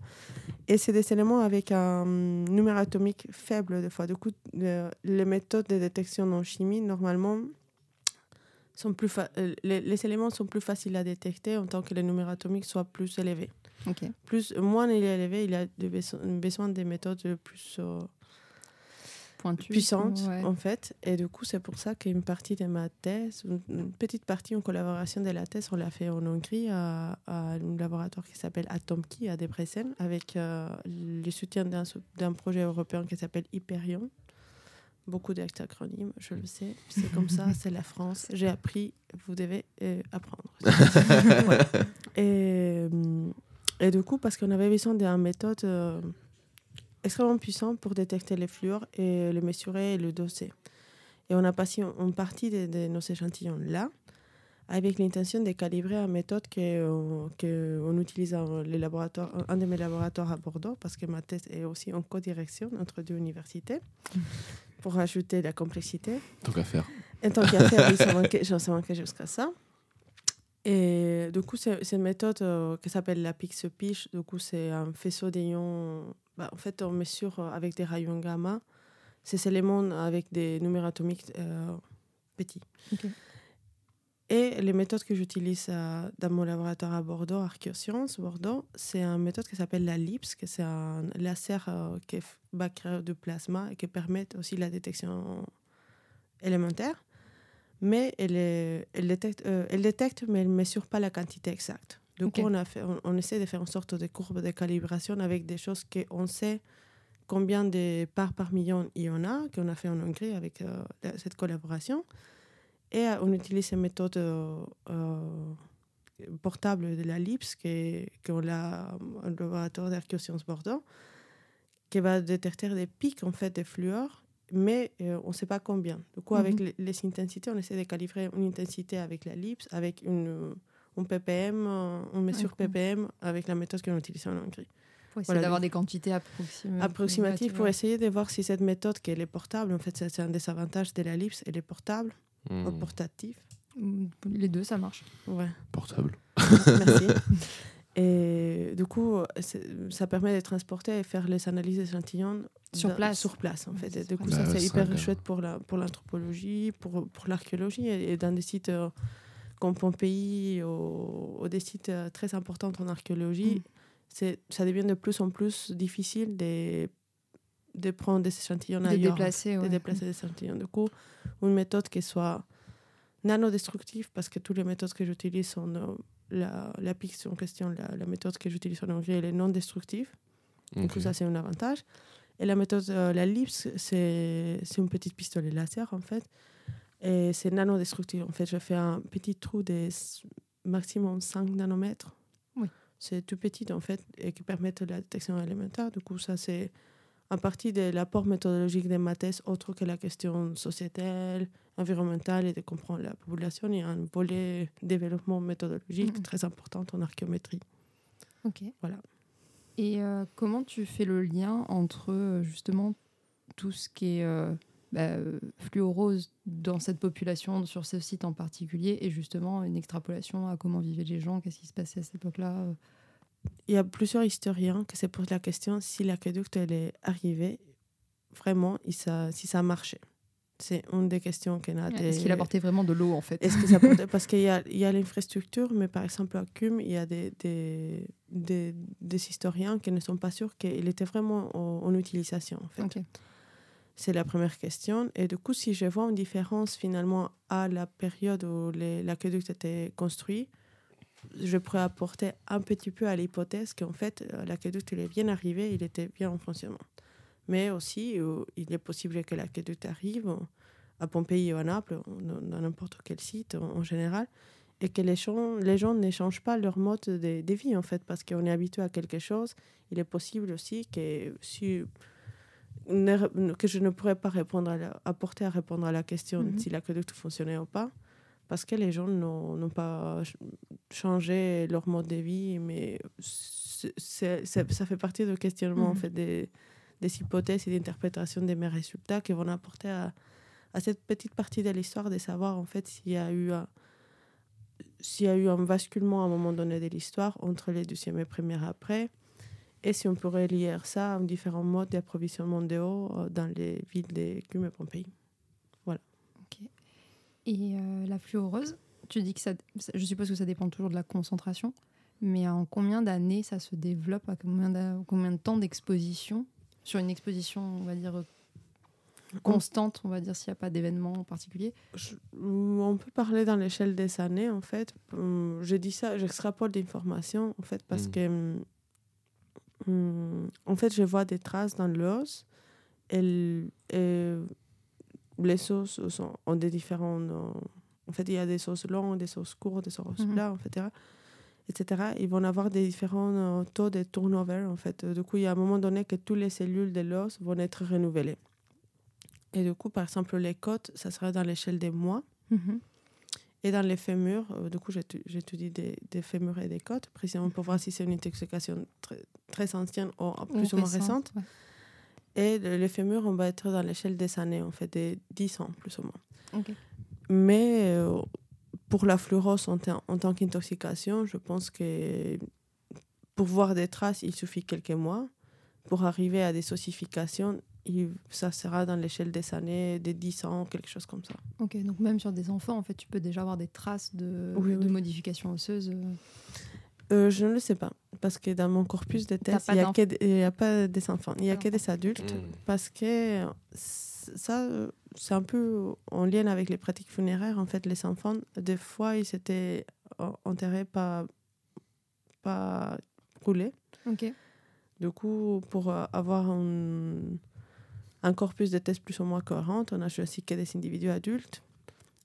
Et c'est des éléments avec un numéro atomique faible des fois. Du coup, le- les méthodes de détection en chimie, normalement, sont plus euh, les, les éléments sont plus faciles à détecter en tant que les numéros atomiques soient plus élevés. Ok. Plus, moins il est élevé, il a de beso- besoin des méthodes plus euh, Ouais. en fait. Et du coup, c'est pour ça qu'une partie de ma thèse, une, petite partie en collaboration de la thèse, on l'a fait en Hongrie à, à un laboratoire qui s'appelle Atomki à Debrecen, avec euh, le soutien d'un projet européen qui s'appelle Hyperion. Beaucoup d'acronymes, je le sais. C'est comme ça, c'est la France. *laughs* J'ai appris, vous devez euh, apprendre. *laughs* Et, et du coup, parce qu'on avait besoin d'une méthode euh, extrêmement puissante pour détecter les fluors et les mesurer et le doser. Et on a passé une partie de, de nos échantillons là, avec l'intention de calibrer une méthode qu'on que on utilise dans les laboratoires, un de mes laboratoires à Bordeaux, parce que ma thèse est aussi en co-direction entre deux universités, *laughs* pour ajouter la complexité. Tant qu'à faire. En tant ça *laughs* manquait, genre, ça manquait jusqu'à ça. Et du coup, c'est une méthode euh, qui s'appelle la PixPich. Du coup, c'est un faisceau d'ions. Bah, en fait, on mesure euh, avec des rayons gamma ces éléments avec des numéros atomiques euh, petits. Et les méthodes que j'utilise euh, dans mon laboratoire à Bordeaux, Archeosciences, Bordeaux, c'est une méthode qui s'appelle la LIPS, que c'est un laser euh, qui va créer du plasma et qui permet aussi la détection élémentaire. Mais elle, est- elle, détecte, elle détecte, mais elle ne mesure pas la quantité exacte. Du coup, on, a fait, on, on essaie de faire une sorte de courbe de calibration avec des choses qu'on sait combien de parts par million il y en a, qu'on a fait en Hongrie avec euh, cette collaboration. Et euh, on utilise une méthode euh, portable de la LIPS, qu'on a un laboratoire d'Archeosciences Bordeaux, qui va détecter des pics en fait de fluor, mais on ne sait pas combien. Du coup, avec Mhm. les, les intensités, on essaie de calibrer une intensité avec la LIPS, avec une, un ppm, on mesure cool. ppm avec la méthode qu'on utilise en Hongrie. Pour essayer Voilà, d'avoir des quantités approximatives. Approximative pour essayer de voir si cette méthode, qui est portable, en fait, c'est un des avantages de la LIPS, elle est portable Hmm. ou portative. Mm, Les deux, ça marche. Ouais. Portable. Merci. *laughs* Et du coup, ça permet de transporter et faire les analyses d'échantillons Sur place. Sur place, en fait. c'est Et du coup, ça, Bah, c'est hyper chouette pour la- pour l'anthropologie, pour, pour l'archéologie et, et dans des sites euh, comme Pompéi ou, ou des sites euh, très importants en archéologie. Mm. c'est Ça devient de plus en plus difficile de, de prendre des échantillons De ailleurs. déplacer, de ouais. déplacer des échantillons. Du coup, une méthode qui soit nanodestructive, parce que toutes les méthodes que j'utilise sont euh, la, la PIX en question, la, la méthode que j'utilise en Hongrie, elle est non destructive. Du Ok. coup, ça, c'est un avantage. Et la méthode, euh, la LIPS, c'est c'est une petite pistolet laser, en fait. Et c'est nanodestructif. En fait, je fais un petit trou de maximum 5 nanomètres. Oui. C'est tout petit, en fait, et qui permet la détection élémentaire. Du coup, ça, c'est en partie de l'apport méthodologique de ma thèse, autre que la question sociétale, environnementale et de comprendre la population. Il y a un volet développement méthodologique Mhm. très important en archéométrie. Ok. Voilà. Et euh, comment tu fais le lien entre justement tout ce qui est euh, euh, fluorose dans cette population, sur ce site en particulier, et justement une extrapolation à comment vivaient les gens, qu'est-ce qui se passait à cette époque-là euh. Il y a plusieurs historiens qui se posent la question si l'aqueduc est arrivé vraiment et ça, si ça marchait. C'est une des questions qu'on a. Est-ce des- qu'il apportait vraiment de l'eau en fait? Est-ce que ça portait- *laughs* Parce qu'il y a, il y a l'infrastructure, mais par exemple à Cum, il y a des, des, des, des historiens qui ne sont pas sûrs qu'il était vraiment en, en utilisation. En fait. C'est la première question. Et du coup, si je vois une différence finalement à la période où l'aqueduc était construit, je pourrais apporter un petit peu à l'hypothèse qu'en fait, euh, l'aqueduc, est bien arrivé, il était bien en fonctionnement. Mais aussi, euh, il est possible que l'aqueduc arrive à Pompéi ou à Naples, dans n'importe quel site en, général, et que les gens, les gens ne changent pas leur mode de, de vie, en fait, parce qu'on est habitué à quelque chose. Il est possible aussi que si ne- que je ne pourrais pas répondre à la- apporter à répondre à la question Mhm. si l'aqueduc fonctionnait ou pas, parce que les gens n'ont pas ch- changé leur mode de vie, mais ça fait partie du questionnement en Mhm. fait, des, des hypothèses et d'interprétation de mes résultats qui vont apporter à, à cette petite partie de l'histoire de savoir en fait s'il y a eu un, s'il y a eu un basculement à un moment donné de l'histoire entre les deuxième et première après, et si on pourrait lier ça à différents modes d'approvisionnement d'eau euh, dans les villes de Cume et Pompéi. Et euh, la fluoreuse, tu dis que ça, ça- je suppose que ça dépend toujours de la concentration, mais en combien d'années ça se développe, à combien, combien de temps d'exposition? Sur une exposition, on va dire euh, constante, on va dire s'il n'y a pas d'événement en particulier? Je- on peut parler dans l'échelle des années, en fait. Hum, Je dis ça, j'extrapole d'informations, en fait, parce Mm. que, hum, en fait, je vois des traces dans l'os. Et, et les os sont, ont des différents... euh, En fait, il y a des os longs, des os courts, des os Mhm. plats, etc. etc. Ils vont avoir des différents euh, taux de turnover, en fait. Du coup, il y a un moment donné que toutes les cellules de l'os vont être renouvelées. Et du coup, par exemple, les côtes, ça sera dans l'échelle des mois. Et dans les fémurs, euh, du coup, j'étu- j'étudie des, des fémurs et des côtes, précisément pour voir si c'est une intoxication très, très ancienne ou plus ou moins récente. ouais. Et le- les fémurs, on va être dans l'échelle des années, en fait, des 10 ans, plus ou moins. Ok. Mais euh, pour la fluorose en, en tant qu'intoxication, je pense que pour voir des traces, il suffit quelques mois. Pour arriver à des ossifications, il- ça sera dans l'échelle des années, des 10 ans, quelque chose comme ça. Ok, donc même sur des enfants, en fait, tu peux déjà avoir des traces de, Oui, de oui. modifications osseuses. euh. Euh, je ne le sais pas, parce que dans mon corpus de pas il n'y a, pas des enfants, il n'y a que des adultes, Mm. parce que ça, c'est un peu en lien avec les pratiques funéraires. En fait, les enfants, des fois, ils étaient enterrés pas, pas roulés. Ok. Du coup, pour euh, avoir un, un corpus de tests plus ou moins cohérent, on a choisi que des individus adultes.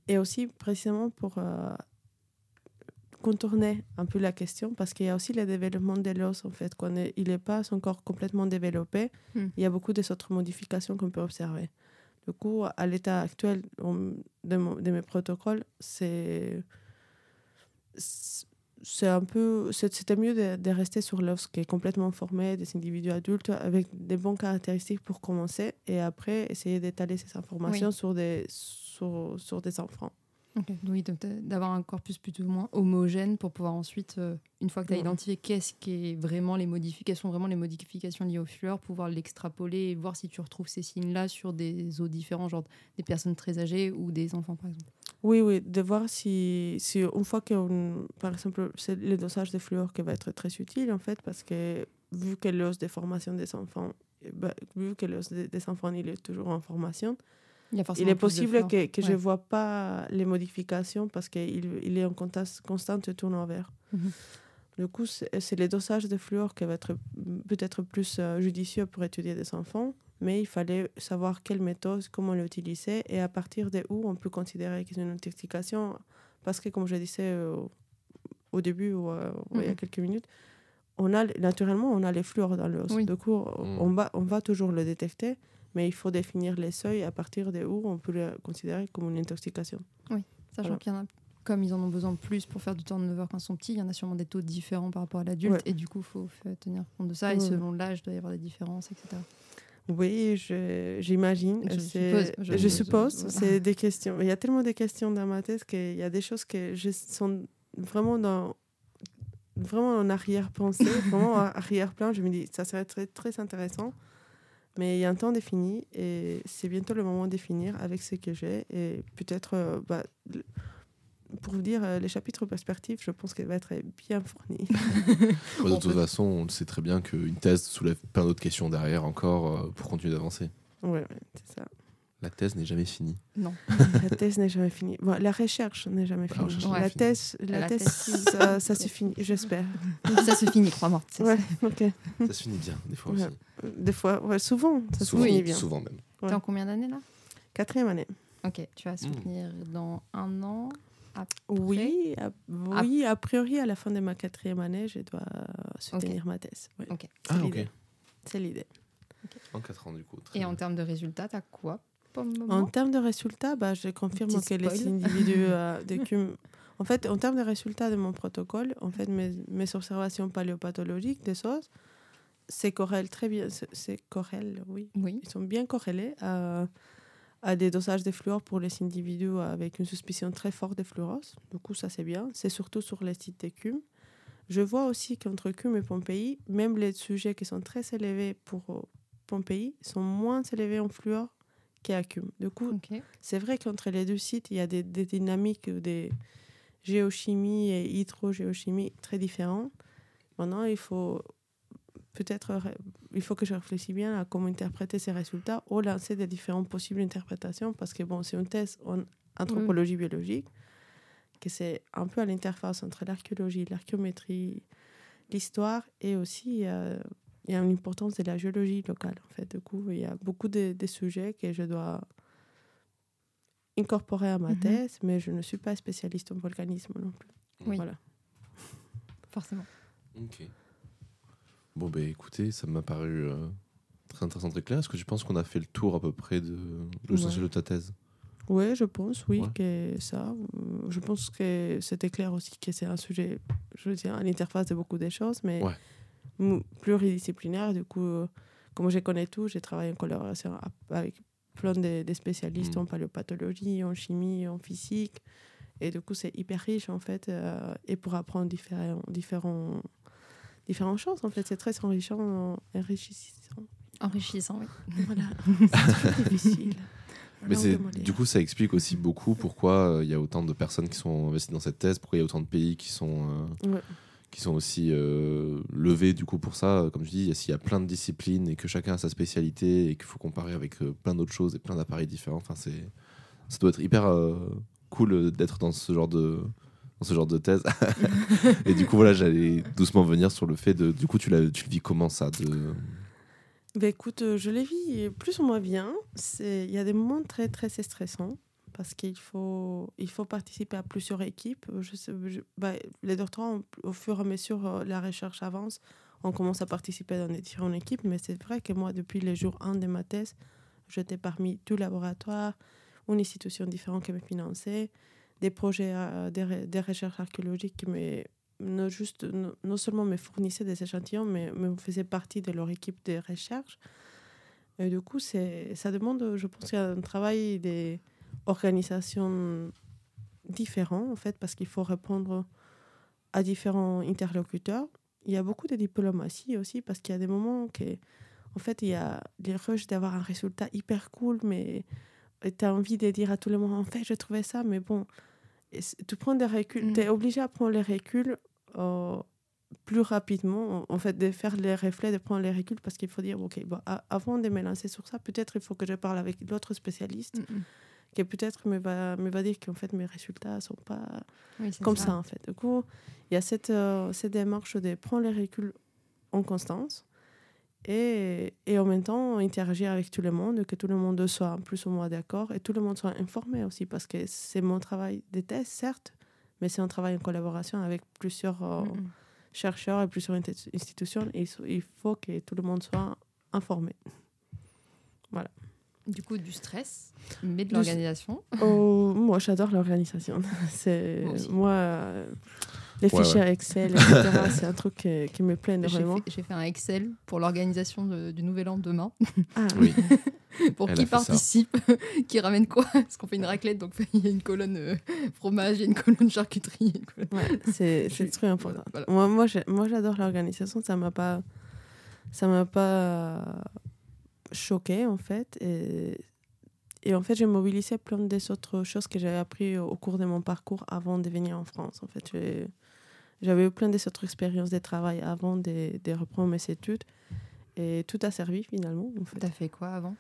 Et aussi, précisément, pour euh, contourner un peu la question, parce qu'il y a aussi le développement de l'os, en fait. Quand il n'est pas encore complètement développé, Hmm. il y a beaucoup d'autres modifications qu'on peut observer. Du coup, à l'état actuel on- de, mon- de mes protocoles, c'est c'est un peu c'était mieux de, de rester sur l'os qui est complètement formé des individus adultes avec des bonnes caractéristiques pour commencer et après essayer d'étaler ces informations sur des sur, sur des enfants. Ok, donc oui, d'avoir un corpus plutôt ou moins homogène pour pouvoir ensuite, euh, une fois que tu as identifié qu'est-ce qui est vraiment les modifications, vraiment les modifications liées aux fleurs, pouvoir l'extrapoler et voir si tu retrouves ces signes-là sur des os différents, genre des personnes très âgées ou des enfants par exemple. Oui oui de voir si, si une fois que par exemple c'est le dosage de fluor qui va être très utile en fait parce que vu que l'os de formation des enfants eh ben, vu que l'os des enfants il est toujours en formation Il, est possible que, que je ne vois pas les modifications parce qu'il il est en contact, constante turnover. Mhm. Du coup, c'est c'est le dosage de fluor qui va être mm, peut-être plus euh, judicieux pour étudier des enfants, mais il fallait savoir quelle méthode, comment l'utiliser et à partir de où on peut considérer que c'est une intoxication. Parce que, comme je disais euh, au début ou euh, il y a Mhm. quelques minutes, on a, naturellement, on a les fluors dans l'os. Oui. Du coup, Mhm. on, va, on va toujours le détecter, mais il faut définir les seuils à partir de où on peut le considérer comme une intoxication. Sachant Voilà. qu'il y en a, comme ils en ont besoin plus pour faire du turnover quand ils sont petits, il y en a sûrement des taux différents par rapport à l'adulte. Ouais. Et du coup, il faut tenir compte de ça. Et selon l'âge, il doit y avoir des différences, etc. Oui, j'imagine. Je suppose, Je, je- suppose. je- C'est des questions. Il y a tellement de questions dans ma tête qu'il y a des choses que je sont vraiment dans vraiment en arrière-pensée, *laughs* vraiment en arrière-plan. Je me dis, ça serait très, très intéressant. Mais il y a un temps défini et c'est bientôt le moment de finir avec ce que j'ai. Et peut-être, euh, bah, pour vous dire, euh, les chapitres perspectives, je pense qu'elle va être bien fournie. *laughs* Ouais, de toute peut- façon, on sait très bien qu'une thèse soulève plein d'autres questions derrière encore euh, pour continuer d'avancer. ouais, ouais, c'est ça. La thèse n'est jamais finie. Non. La thèse n'est jamais finie. Bon, la recherche n'est jamais La finie. la, jamais finie. thèse, la, La thèse, thèse, ça, ça se finit, j'espère. ça se finit, crois-moi. Ouais, ok. Ça se finit bien, des fois Ouais. aussi. Des fois, ouais, souvent, ça souvent, se finit bien. souvent même. T'es Ouais. en combien d'années là? Quatrième année. Ok, tu vas soutenir dans un an. Oui, a, oui, a priori, à la fin de ma quatrième année, je dois soutenir ma thèse. Ouais. Ok. C'est Ah, l'idée. C'est l'idée. En 4 ans, du coup. très Et en termes de résultats, t'as quoi pour le En termes de résultats, bah, je confirme que les individus *laughs* euh, de cum- En fait, en termes de résultats de mon protocole, en fait, mes, mes observations paléopathologiques des os, c'est corrèle très bien. C'est c'est corrèle, oui. Oui. Ils sont bien corrélés à, à des dosages de fluor pour les individus avec une suspicion très forte de fluorose. Du coup, ça c'est bien. C'est surtout sur les sites de cum. Je vois aussi qu'entre cum et Pompéi, même les sujets qui sont très élevés pour euh, Pompéi sont moins élevés en fluor qu'à cum. Du coup, c'est vrai qu'entre les deux sites, il y a des, des dynamiques, des géochimies et hydrogéochimie très différentes. Maintenant, il faut peut-être, il faut que je réfléchisse bien à comment interpréter ces résultats ou lancer des différentes possibles interprétations parce que bon, c'est une thèse en anthropologie biologique, que c'est un peu à l'interface entre l'archéologie, l'archéométrie, l'histoire et aussi euh, il y a une importance de la géologie locale. En fait, du coup, il y a beaucoup de, de sujets que je dois incorporer à ma Mhm. thèse, mais je ne suis pas spécialiste en volcanisme non plus. Oui. Voilà. Forcément. Ok. Bon, ben écoutez, ça m'a paru euh, très intéressant, très clair. Est-ce que tu penses qu'on a fait le tour à peu près de l'essentiel Ouais. de ta thèse? Oui, je pense, oui, Ouais. que ça. euh, Je pense que c'était clair aussi que c'est un sujet, je veux dire, à l'interface de beaucoup de choses, mais Ouais. pluridisciplinaire. Du coup, euh, comme je connais tout, j'ai travaillé en collaboration avec plein de, de spécialistes Mm. en paléopathologie, en chimie, en physique. Et du coup, c'est hyper riche, en fait, euh, et pour apprendre différents, différents, différentes choses, en fait, c'est très enrichissant, enrichissant. Enrichissant, oui. Voilà, *laughs* c'est difficile. Mais du coup, ça explique aussi beaucoup pourquoi euh, il y a autant de personnes qui sont investies dans cette thèse, pourquoi il y a autant de pays qui sont, euh, Ouais. qui sont aussi euh, levés du coup pour ça. Comme je dis, s'il y a plein de disciplines et que chacun a sa spécialité et qu'il faut comparer avec euh, plein d'autres choses et plein d'appareils différents, enfin, c'est, ça doit être hyper euh, cool d'être dans ce genre de dans ce genre de thèse. *laughs* *laughs* et du coup, voilà, j'allais doucement venir sur le fait de, du coup, tu, l'as, tu le vis comment ça de... Ben écoute, euh, je les vis plus ou moins bien. Il y a des moments très très stressants parce qu'il faut, il faut participer à plusieurs équipes. Je sais, je- ben, les doctorants, au fur et à mesure euh, la recherche avance, on commence à participer dans les différentes équipes. Mais c'est vrai que moi, depuis le jour 1 de ma thèse, j'étais parmi deux laboratoires, une institution différente qui me finançait, des projets, euh, des, des recherches archéologiques me non, juste, non, seulement me fournissaient des échantillons, mais faisaient partie de leur équipe de recherche. Et du coup, ça demande, je pense, un travail des organisations différents, en fait, parce qu'il faut répondre à différents interlocuteurs. Il y a beaucoup de diplomatie aussi, parce qu'il y a des moments que, en fait, il y a les rushs d'avoir un résultat hyper cool, mais tu as envie de dire à tout le monde, en fait, je trouvais ça, mais bon, tu prends des reculs, Mm. tu es obligé à prendre les reculs euh, plus rapidement, en fait, de faire les reflets, de prendre les reculs, parce qu'il faut dire, OK, avant de me lancer sur ça, peut-être il faut que je parle avec l'autre spécialiste, Mm, qui peut-être me va, me va dire qu'en fait, mes résultats sont pas Oui, comme ça. en fait. Du coup, il y a cette, euh, cette démarche de prendre les reculs en constance et, et en même temps interagir avec tout le monde, que tout le monde soit plus ou moins d'accord et tout le monde soit informé aussi, parce que c'est mon travail de thèse, certes, mais c'est un travail en collaboration avec plusieurs euh, Mm, mm. chercheurs et plusieurs institutions et il faut que tout le monde soit informé. Du coup, du stress, mais de l'organisation. Oh, moi, j'adore l'organisation. *laughs* C'est Moi aussi. moi, euh, les Ouais, fichiers Excel, etc. *laughs* c'est un truc qui, qui me plaît J'ai énormément. fait, j'ai fait un Excel pour l'organisation de- du Nouvel An demain. Ah, *laughs* Oui. pour Elle qui participe, *laughs* qui ramène quoi? Parce qu'on fait une raclette, donc il y a une colonne euh, fromage, il y a une colonne charcuterie. une colonne- Ouais, c'est très important. voilà. Moi, moi, j'ai- moi, j'adore l'organisation. Ça m'a pas, ça m'a pas choqué en fait. Et et en fait, j'ai mobilisé plein des autres choses que j'avais appris au cours de mon parcours avant de venir en France. En fait, j'ai- j'avais eu plein des autres expériences de travail avant de, de reprendre mes études. Et tout a servi finalement. En fait. T'as fait quoi avant?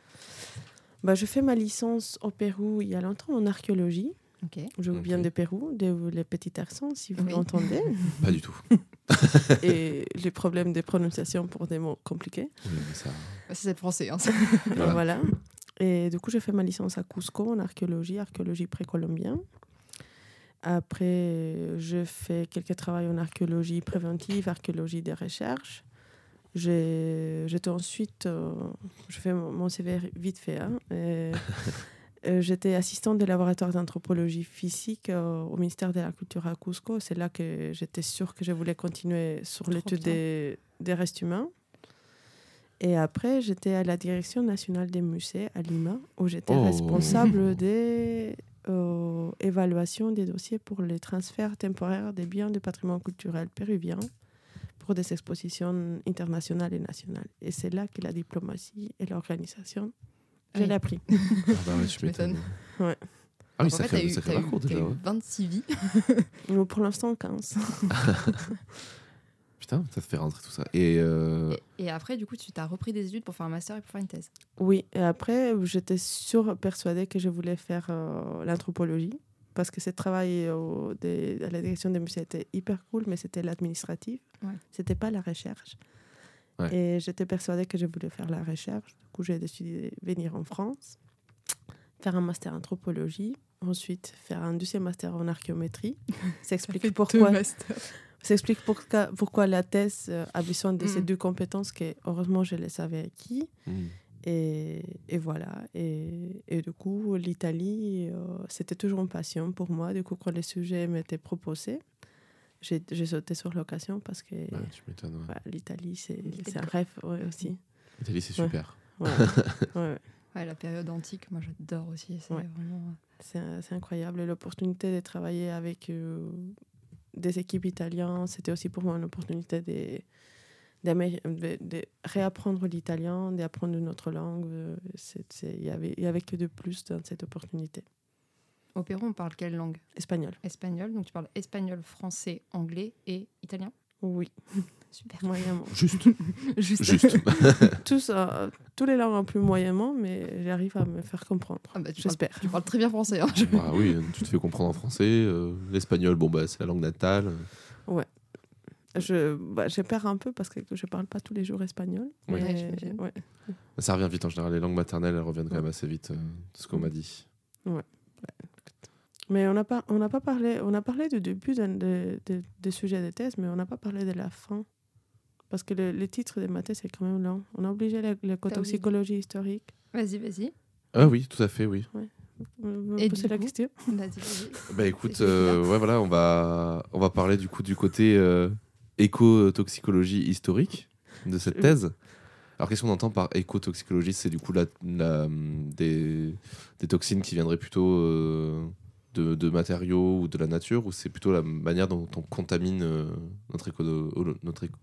Bah, je fais ma licence au Pérou il y a longtemps en archéologie. Ok. Je viens de Pérou, de les petits accents, si vous Oui. l'entendez. *laughs* Pas du tout. *laughs* et les problèmes de prononciation pour des mots compliqués. Oui, mais ça... Bah, C'est le français. Hein, ça. *laughs* Voilà. Voilà. Et du coup, j'ai fait ma licence à Cusco en archéologie, archéologie précolombienne. Après, je fais quelques travaux en archéologie préventive, archéologie des recherches. J'étais ensuite, euh, je fais mon CV vite fait, hein, *laughs* euh, j'étais assistante des laboratoires d'anthropologie physique euh, au ministère de la Culture à Cusco. C'est là que j'étais sûre que je voulais continuer sur l'étude des restes humains. Et après, j'étais à la direction nationale des musées à Lima, où j'étais Oh. responsable des euh, évaluations des dossiers pour les transferts temporaires des biens du patrimoine culturel péruvien pour des expositions internationales et nationales. Et c'est là que la diplomatie et l'organisation, je Oui. l'ai appris. *laughs* Ah bah ouais, m'étonnes. m'étonnes. Ouais. Ah oui, ça fait, fait t'as eu, eu- parcours t'as déjà. eu ouais. 26 vies. *laughs* *laughs* Pour l'instant, 15. Putain, ça te fait rentrer tout ça. Et euh, Et, et après, du coup, tu t'as repris des études pour faire un master et pour faire une thèse. Oui, et après, j'étais sûre, persuadée que je voulais faire euh, l'anthropologie, parce que ce travail au- des- à la direction des musées était hyper cool, mais c'était l'administratif, Ouais. c'était pas la recherche. Ouais. Et j'étais persuadée que je voulais faire la recherche. Du coup, j'ai décidé de venir en France, faire un master anthropologie, ensuite faire un deuxième master en archéométrie. *laughs* Ça explique pourquoi ça explique pourquoi, pourquoi la thèse euh, a besoin de ces Mm. deux compétences que, heureusement, je les avais acquis. hmm. Et, et voilà. Et, et du coup, l'Italie, euh, c'était toujours une passion pour moi. Du coup, quand les sujets m'étaient proposés, j'ai j'ai sauté sur l'occasion parce que Ouais, l'Italie, c'est un rêve ouais, aussi. L'Italie, c'est super. *laughs* Ouais. Ouais. Ouais, la période antique, moi j'adore aussi. C'est Ouais. vraiment. C'est c'est incroyable. Et L'opportunité de travailler avec euh, des équipes italiennes, c'était aussi pour moi une opportunité de, de, de réapprendre l'italien, d'apprendre une autre langue. Euh, Il y avait, y avait que de plus dans cette opportunité. Au Pérou, on parle quelle langue? Espagnol, Espagnol. Donc tu parles espagnol, français, anglais et italien? Oui, *laughs* Super. moyennement. Juste. *laughs* Juste. Juste. *laughs* tous, euh, tous les langues un peu moyennement, mais j'arrive à me faire comprendre. Ah bah, J'espère. tu parles très bien français. hein. Je- bah oui, tu te fais comprendre en français. euh, L'espagnol, bon, bah, c'est la langue natale. Je, bah, je perds un peu parce que je parle pas tous les jours espagnol. Ouais. Ouais, mais- ouais. Ça revient vite en général. Les langues maternelles, elles reviennent quand Ouais. même assez vite, euh, de ce qu'on m'a dit. Mais on n'a pas, on n'a pas parlé, on a parlé du début de- de- des sujets de thèse, mais on n'a pas parlé de la fin. Parce que le, le titre de ma thèse est quand même long. On a obligé la, la cotoxicologie historique. Vas-y, vas-y. Ah oui, tout à fait, oui. Me Et du la coup question *laughs* Vas-y, vas-y. Bah écoute, C'est euh, ouais, voilà, on va, on va parler du coup du côté euh, éco-toxicologie historique de cette thèse. Alors qu'est-ce qu'on entend par éco-toxicologie? C'est du coup la, la, des, des toxines qui viendraient plutôt euh, de, de matériaux ou de la nature, ou c'est plutôt la manière dont on contamine euh, notre, éco, notre, éco-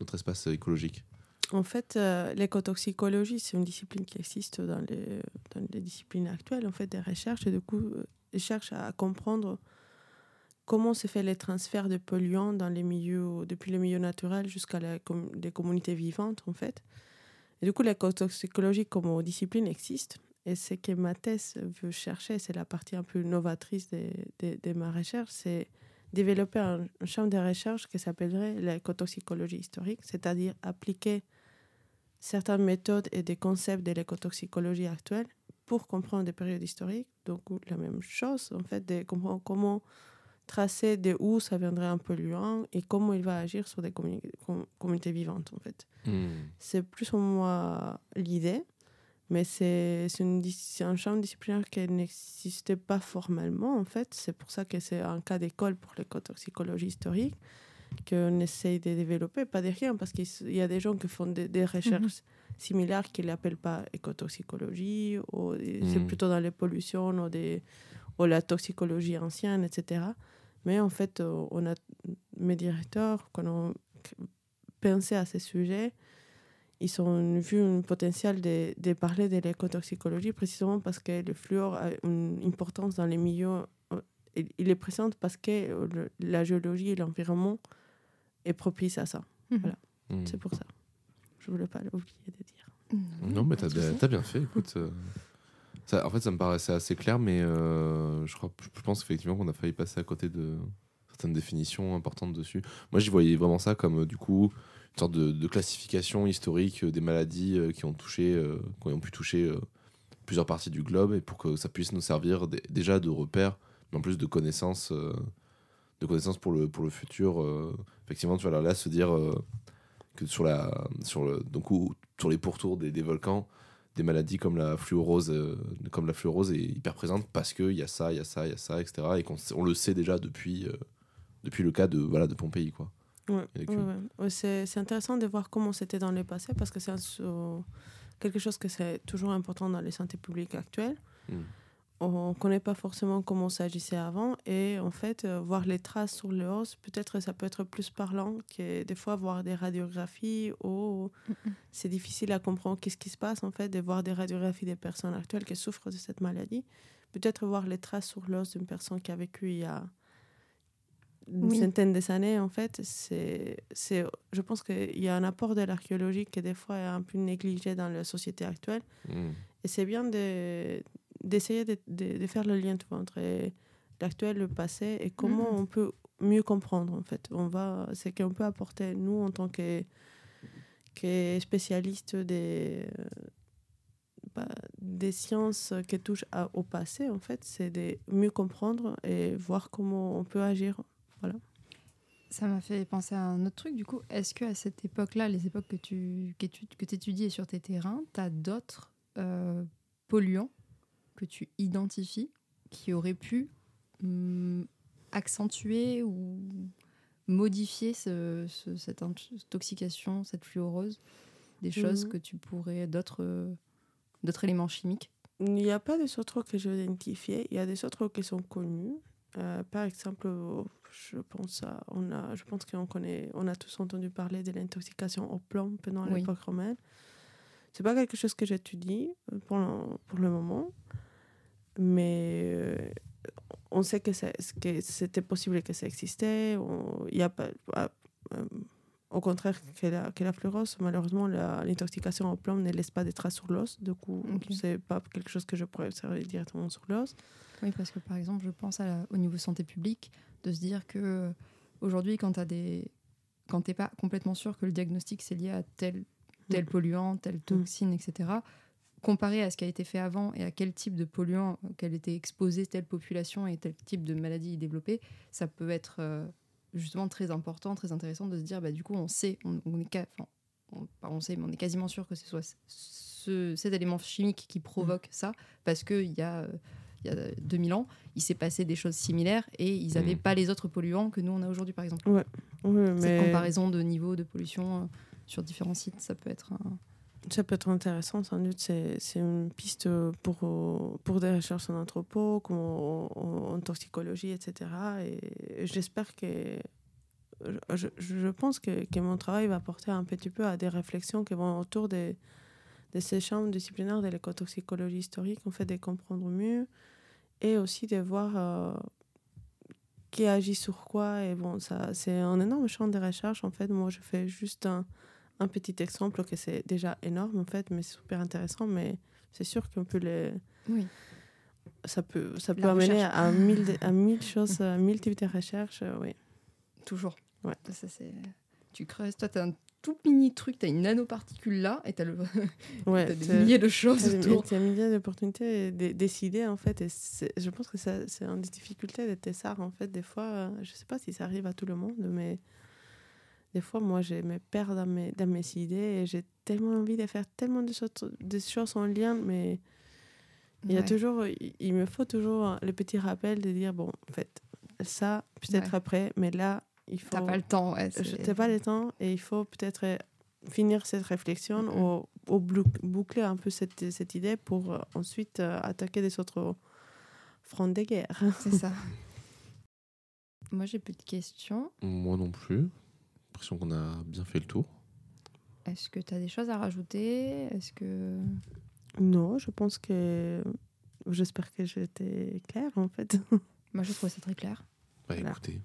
notre espace écologique En fait, euh, l'écotoxicologie, c'est une discipline qui existe dans les, dans les disciplines actuelles, en fait, des recherches. Et du coup, euh, ils cherchent à comprendre comment se fait les transferts de polluants dans les milieux, depuis les milieux naturels jusqu'à la les communautés vivantes, en fait. Et du coup, l'écotoxicologie comme discipline existe. Et ce que ma thèse veut chercher, c'est la partie un peu novatrice de, de, de ma recherche, c'est développer un, un champ de recherche qui s'appellerait l'écotoxicologie historique, c'est-à-dire appliquer certaines méthodes et des concepts de l'écotoxicologie actuelle pour comprendre des périodes historiques. Donc, la même chose, en fait, de comprendre comment tracer de où ça viendrait un polluant et comment il va agir sur des com- communautés vivantes, en fait. C'est plus ou moins l'idée, mais c'est un champ disciplinaire qui n'existait pas formellement, en fait. C'est pour ça que c'est un cas d'école pour l'écotoxicologie historique qu'on essaye de développer, pas de rien, parce qu'il y a des gens qui font des, des recherches similaires qui ne l'appellent pas écotoxicologie, ou c'est Mhm. plutôt dans les pollutions ou, des, ou la toxicologie ancienne, etc. Mais en fait, euh, on a mes directeurs, quand on pensé à ces sujets, ils ont vu un potentiel de, de parler de l'écotoxicologie précisément parce que le fluor a une importance dans les milieux. euh, Il est présent parce que euh, le- la géologie et l'environnement est propice à ça. Mm. C'est pour ça. Je voulais pas l'oublier de dire. Non, mais t'as as bien fait. Écoute, euh, ça, en fait, ça me paraissait assez clair, mais euh, je, crois, je pense effectivement qu'on a failli passer à côté de certaines définitions importantes dessus. Moi, j'y voyais vraiment ça comme euh, du coup une sorte de, classification historique euh, des maladies euh, qui ont touché, euh, qui ont pu toucher plusieurs parties du globe, et pour que ça puisse nous servir dé- déjà de repère, mais en plus de connaissances, de connaissances pour le pour le futur. effectivement, tu vas là se dire que sur la sur le donc sur les pourtours des, des volcans des maladies comme la fluorose comme la est hyper présente parce que il y a ça il y a ça il y a ça etc et qu'on on le sait déjà depuis depuis le cas de voilà de Pompéi quoi Ouais, ouais, ouais. Ouais, c'est c'est intéressant de voir comment c'était dans le passé parce que c'est quelque chose que c'est toujours important dans les santé publiques actuelles. Mm. On ne connaît pas forcément comment ça agissait avant et en fait, euh, voir les traces sur le os, peut-être ça peut être plus parlant que des fois voir des radiographies ou c'est difficile à comprendre qu'est-ce qui se passe en fait de voir des radiographies des personnes actuelles qui souffrent de cette maladie. Peut-être voir les traces sur l'os d'une personne qui a vécu il y a une Oui. centaine d'années, en fait, c'est, c'est, je pense qu'il y a un apport de l'archéologie qui des fois est un peu négligé dans la société actuelle. Mm. Et c'est bien de, d'essayer de, de- de faire le lien tu vois, entre l'actuel, le passé et comment Mhm. on peut mieux comprendre, en fait. On va, c'est qu'on peut apporter, nous, en tant que, que spécialistes des, bah, des sciences qui touchent à- au passé, en fait, c'est de mieux comprendre et voir comment on peut agir. Ça m'a fait penser à un autre truc, du coup. Est-ce que à cette époque-là, les époques que tu que étudies sur tes terrains, tu as d'autres euh, polluants que tu identifies qui auraient pu hum, accentuer ou modifier ce- ce- cette intoxication, cette fluorose Des choses Mhm. que tu pourrais, d'autres éléments chimiques? Il n'y a pas des autres que j'ai identifiés. Il y a des autres qui sont connus. Euh, par exemple, je pense, à, on a, je pense qu'on connaît, on a tous entendu parler de l'intoxication au plomb pendant Oui. l'époque romaine. C'est pas quelque chose que j'étudie euh, pour le, pour le moment, mais euh, on sait que, c'est- que c'était possible que ça existait. Il y a pas, ah, euh, au contraire que la, que la fluorose, malheureusement, l'intoxication au plomb ne laisse pas de traces sur l'os. Du coup, Ok. c'est pas quelque chose que je pourrais observer directement sur l'os. Oui, parce que par exemple, je pense à la- au niveau santé publique, de se dire que aujourd'hui, quand tu des... quand t'es pas complètement sûr que le diagnostic c'est lié à tel, tel polluant, telle toxine, etc., comparé à ce qui a été fait avant et à quel type de polluant qu'elle était exposée telle population et tel type de maladie développée, ça peut être euh, justement très important, très intéressant de se dire, bah, du coup, on sait, on, on est, enfin, on, pas on sait, mais on est quasiment sûr que ce soit ce, cet élément chimique qui provoque ça, parce qu'il y a... euh, il y a 2000 ans, il s'est passé des choses similaires et ils n'avaient Mhm. pas les autres polluants que nous on a aujourd'hui par exemple. Cette mais comparaison de niveau de pollution euh, sur différents sites, ça peut être un... ça peut être intéressant, sans doute. C'est une piste pour, pour des recherches en anthropo, comme en, toxicologie, etc. Et j'espère que. Je, je- pense que, que mon travail va porter un petit peu à des réflexions qui vont autour de, de ces champs disciplinaires de l'écotoxicologie historique, en fait, de comprendre mieux et aussi de voir euh, qui agit sur quoi. Et bon, ça, c'est un énorme champ de recherche. En fait, moi, je fais juste un, un petit exemple que c'est déjà énorme, en fait, mais c'est super intéressant. Mais c'est sûr qu'on peut les. Oui. Ça peut, ça peut La amener recherche. à mille, à mille choses, à mille types de recherches. euh, oui. Toujours. Ouais. Ça, c'est... Tu creuses, toi t'as un tout mini truc, t'as une nanoparticule là et t'as, le... *laughs* Ouais, des milliers de choses Il y a autour. des milliers d'opportunités de décider en fait. Et je pense que ça- c'est une des difficultés des Tessar en fait. Des fois, euh, je sais pas si ça arrive à tout le monde, mais des fois, moi, je me perds dans mes, dans mes idées et j'ai tellement envie de faire tellement de choses, de choses en lien, mais il y a Ouais. toujours, il, il me faut toujours le petit rappel de dire bon, en fait, ça peut-être Ouais. après, mais là, il faut. T'as pas le temps. Ouais, n'ai pas le temps et il faut peut-être euh, finir cette réflexion ou, boucler un peu cette, cette idée pour euh, ensuite euh, attaquer des autres fronts de guerre. C'est ça. *laughs* Moi j'ai plus de questions. moi non plus l'impression qu'on a bien fait le tour Est-ce que tu as des choses à rajouter? Est-ce que. Non, je pense que. J'espère que j'étais claire en fait. *laughs* Moi, je trouve ça très clair. Bah Voilà. écoutez,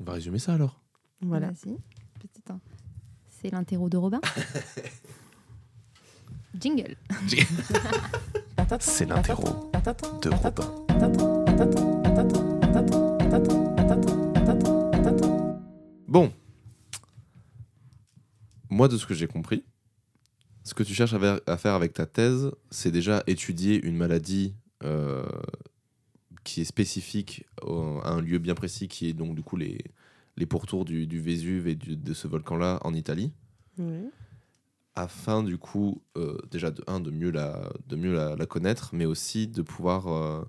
on va résumer ça alors. voilà. Vas-y. Petit un. C'est l'interro de Robin. *laughs* Jingle. *laughs* C'est l'interro de Robin. Bon. Moi, de ce que j'ai compris, ce que tu cherches à faire avec ta thèse, c'est déjà étudier une maladie euh, qui est spécifique au- à un lieu bien précis, qui est donc du coup les, les pourtours du, du Vésuve et du- de ce volcan-là en Italie, Oui. afin du coup, euh, déjà de, un, de mieux, la, de mieux la, la connaître, mais aussi de pouvoir euh,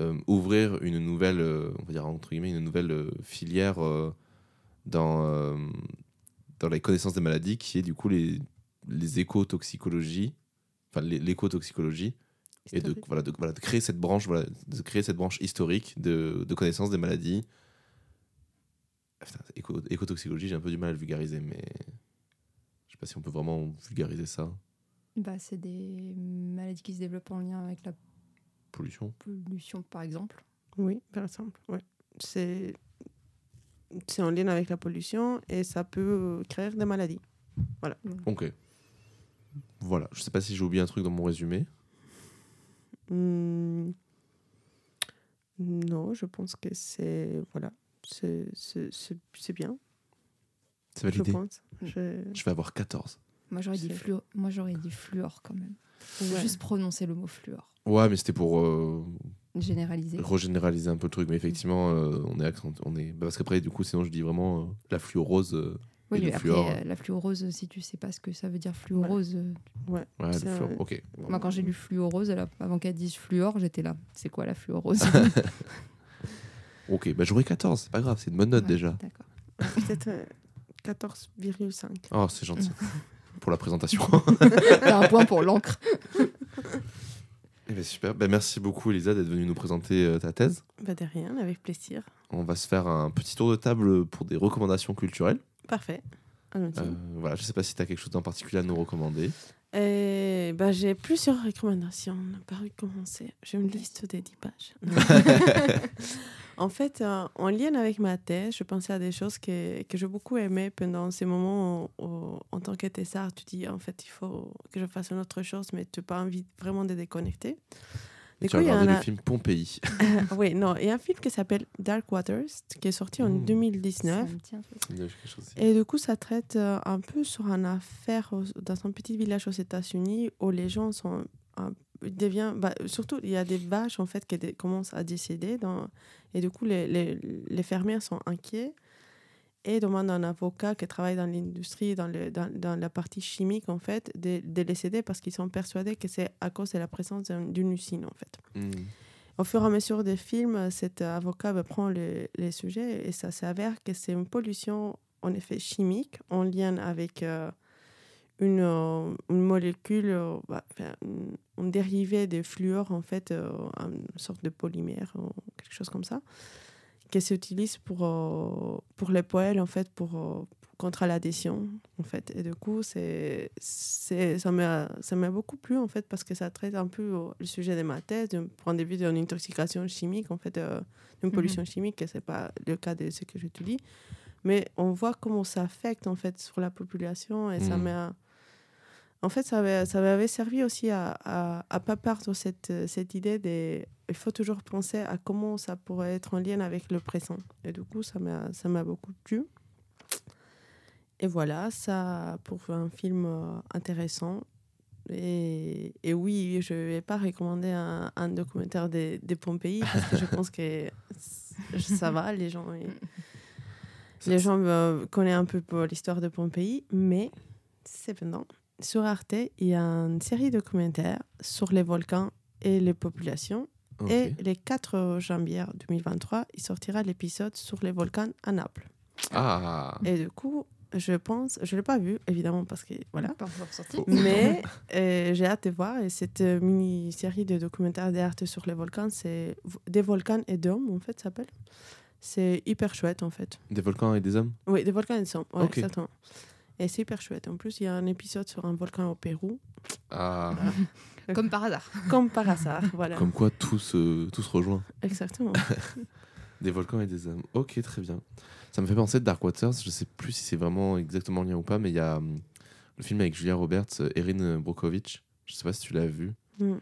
euh, ouvrir une nouvelle, on va dire entre guillemets, une nouvelle filière dans, dans la connaissance des maladies, qui est du coup les, les écotoxicologies, enfin l'écotoxicologie, et de, voilà, de, voilà, de créer cette branche, voilà, de créer cette branche historique de, de connaissance des maladies. Ah, putain, éco- écotoxicologie, j'ai un peu du mal à le vulgariser, mais je sais pas si on peut vraiment vulgariser ça. Bah, c'est des maladies qui se développent en lien avec la Pollution. pollution, par exemple. Oui, par exemple. Ouais. C'est c'est en lien avec la pollution et ça peut créer des maladies. Ok. Voilà, je sais pas si j'ai oublié un truc dans mon résumé. Hmm. Non, je pense que c'est voilà, c'est c'est- c'est- c'est bien, C'est je validé. pense. Je- Je vais avoir 14. Moi, j'aurais dit, fluor... Moi, j'aurais dit fluor quand même. Ouais. Juste prononcer le mot fluor. Ouais, mais c'était pour euh, Généraliser. regénéraliser un peu le truc. Mais effectivement, euh, on est accent- on est bah, parce qu'après du coup, sinon je dis vraiment euh, la fluorose. euh, Oui, et mais le après, fluor. la fluorose, si tu sais pas ce que ça veut dire fluorose. ouais, Ouais, le C'est fluor. un- Ok. Moi, quand j'ai lu fluorose, a- avant qu'elle dise fluor, j'étais là. C'est quoi la fluorose *laughs* Ok, bah j'aurai 14. C'est pas grave, c'est une bonne note Ouais, déjà. D'accord. peut-être euh, 14,5. Oh, c'est gentil. *laughs* pour la présentation. *laughs* T'as un point pour l'encre. Eh ben, super. Ben, merci beaucoup, Elisa, d'être venue nous présenter euh, ta thèse. Bah de rien, avec plaisir. On va se faire un petit tour de table pour des recommandations culturelles. Parfait. Euh, voilà, je sais pas si tu as quelque chose en particulier à nous recommander. Et bah, j'ai plusieurs recommandations. On n'a pas pu commencer. J'ai une liste de 10 pages. *laughs* en fait, euh, en lien avec ma thèse, je pensais à des choses que, que j'ai beaucoup aimées pendant ces moments où, où, en tant que thésard, tu dis en fait, il faut que je fasse une autre chose, mais tu n'as pas envie vraiment de déconnecter. Du tu as coup, regardé a- le film Pompéi. *laughs* oui, non, il y a un film qui s'appelle Dark Waters, qui est sorti en Mmh. 2019. Ça me tient, ça. Il y a quelque chose aussi. Et du coup, ça traite euh, un peu sur une affaire au- dans un petit village aux États-Unis où les gens sont un- devient bah, surtout il y a des vaches en fait qui dé- commencent à décéder dans, et du coup les, les, les fermiers sont inquiets et demandent à un avocat qui travaille dans l'industrie dans, dans, dans la partie chimique en fait de, de les aider parce qu'ils sont persuadés que c'est à cause de la présence d'un- d'une usine en fait Hmm. au fur et à mesure des films, cet avocat va prendre le- les sujets et ça s'avère que c'est une pollution en effet chimique en lien avec euh, une, euh, une molécule, euh, bah, une, une dérivée de fluor, en fait, euh, une sorte de polymère ou quelque chose comme ça, qui s'utilise pour, euh, pour les poêles, en fait, pour, euh, contre l'adhésion, en fait. Et du coup, c'est, c'est, ça, m'a, ça m'a beaucoup plu, en fait, parce que ça traite un peu euh, le sujet de ma thèse, d'un point de vue d'une intoxication chimique, en fait, euh, d'une pollution chimique, et ce n'est pas le cas de ce que j'étudie. Mais on voit comment ça affecte, en fait, sur la population, et ça Mhm. m'a... En fait, ça avait- ça m'avait servi aussi à à, à pas perdre cette, cette idée de... Il faut toujours penser à comment ça pourrait être en lien avec le présent. Et du coup, ça m'a ça m'a beaucoup plu. Et voilà, ça pour un film euh, intéressant. Et, et oui, je ne vais pas recommander un, un documentaire des des Pompéi parce que je pense que *laughs* ça va, les gens, les gens euh, connaissent un peu l'histoire de Pompéi, mais cependant, sur Arte, il y a une série de documentaires sur les volcans et les populations. Et les 4 janvier 2023, il sortira l'épisode sur les volcans à Naples. Ah Et du coup, je pense, je ne l'ai pas vu, évidemment, parce que voilà. Pas encore sorti. Mais *laughs* euh, j'ai hâte de voir. Et cette mini-série de documentaires d'art sur les volcans, c'est Des volcans et d'hommes, en fait, ça s'appelle. C'est hyper chouette, en fait. Des volcans et des hommes? Oui, des volcans et des hommes, ouais, exactement. Et c'est hyper chouette. En plus, il y a un épisode sur un volcan au Pérou, Ah, *laughs* Comme par hasard. *laughs* comme par hasard. Voilà. comme quoi tout se, tout se rejoint. Exactement. *laughs* Des volcans et des âmes. Ok, très bien. Ça me fait penser de Dark Waters. Je sais plus si c'est vraiment exactement lien ou pas, mais il y a hum, le film avec Julia Roberts, euh, Erin Brockovich. Je sais pas si tu l'as vu. Mm.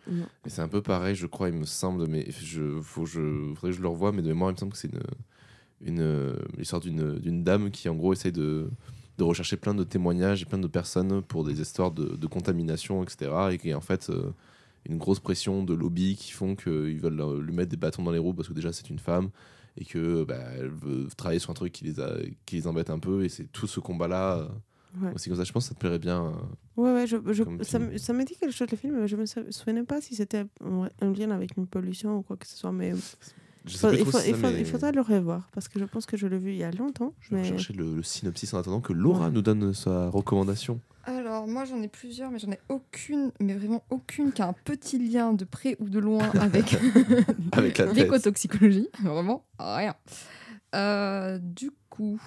Et c'est un peu pareil, je crois, il me semble, mais je, faut, je, faudrait que je le revoie, mais de mémoire, il me semble que c'est une, une, euh, l'histoire d'une, d'une dame qui, en gros, essaye de, de rechercher plein de témoignages et plein de personnes pour des histoires de, de contamination, etc. Et qui est en fait euh, une grosse pression de lobby qui font qu'ils veulent euh, lui mettre des bâtons dans les roues parce que déjà, c'est une femme et que bah, elle veut travailler sur un truc qui les, a, qui les embête un peu. Et c'est tout ce combat-là. euh, Ouais. aussi comme ça, je pense que ça te plairait bien. Ouais, ouais, je, ça, ça me dit quelque chose le film, mais je me sou- souvenais pas si c'était un lien avec une pollution ou quoi que ce soit. Mais Je sais faut- plus il, trop faut- si il, ça, faut- mais il faudra le revoir parce que je pense que je l'ai vu il y a longtemps. Je vais mais... rechercher le, le synopsis en attendant que Laura Ouais. nous donne sa recommandation. Alors, moi, j'en ai plusieurs, mais j'en ai aucune, mais vraiment aucune qui a un petit lien de près ou de loin *laughs* avec Avec l'écotoxicologie. *laughs* Vraiment rien. Euh, du coup,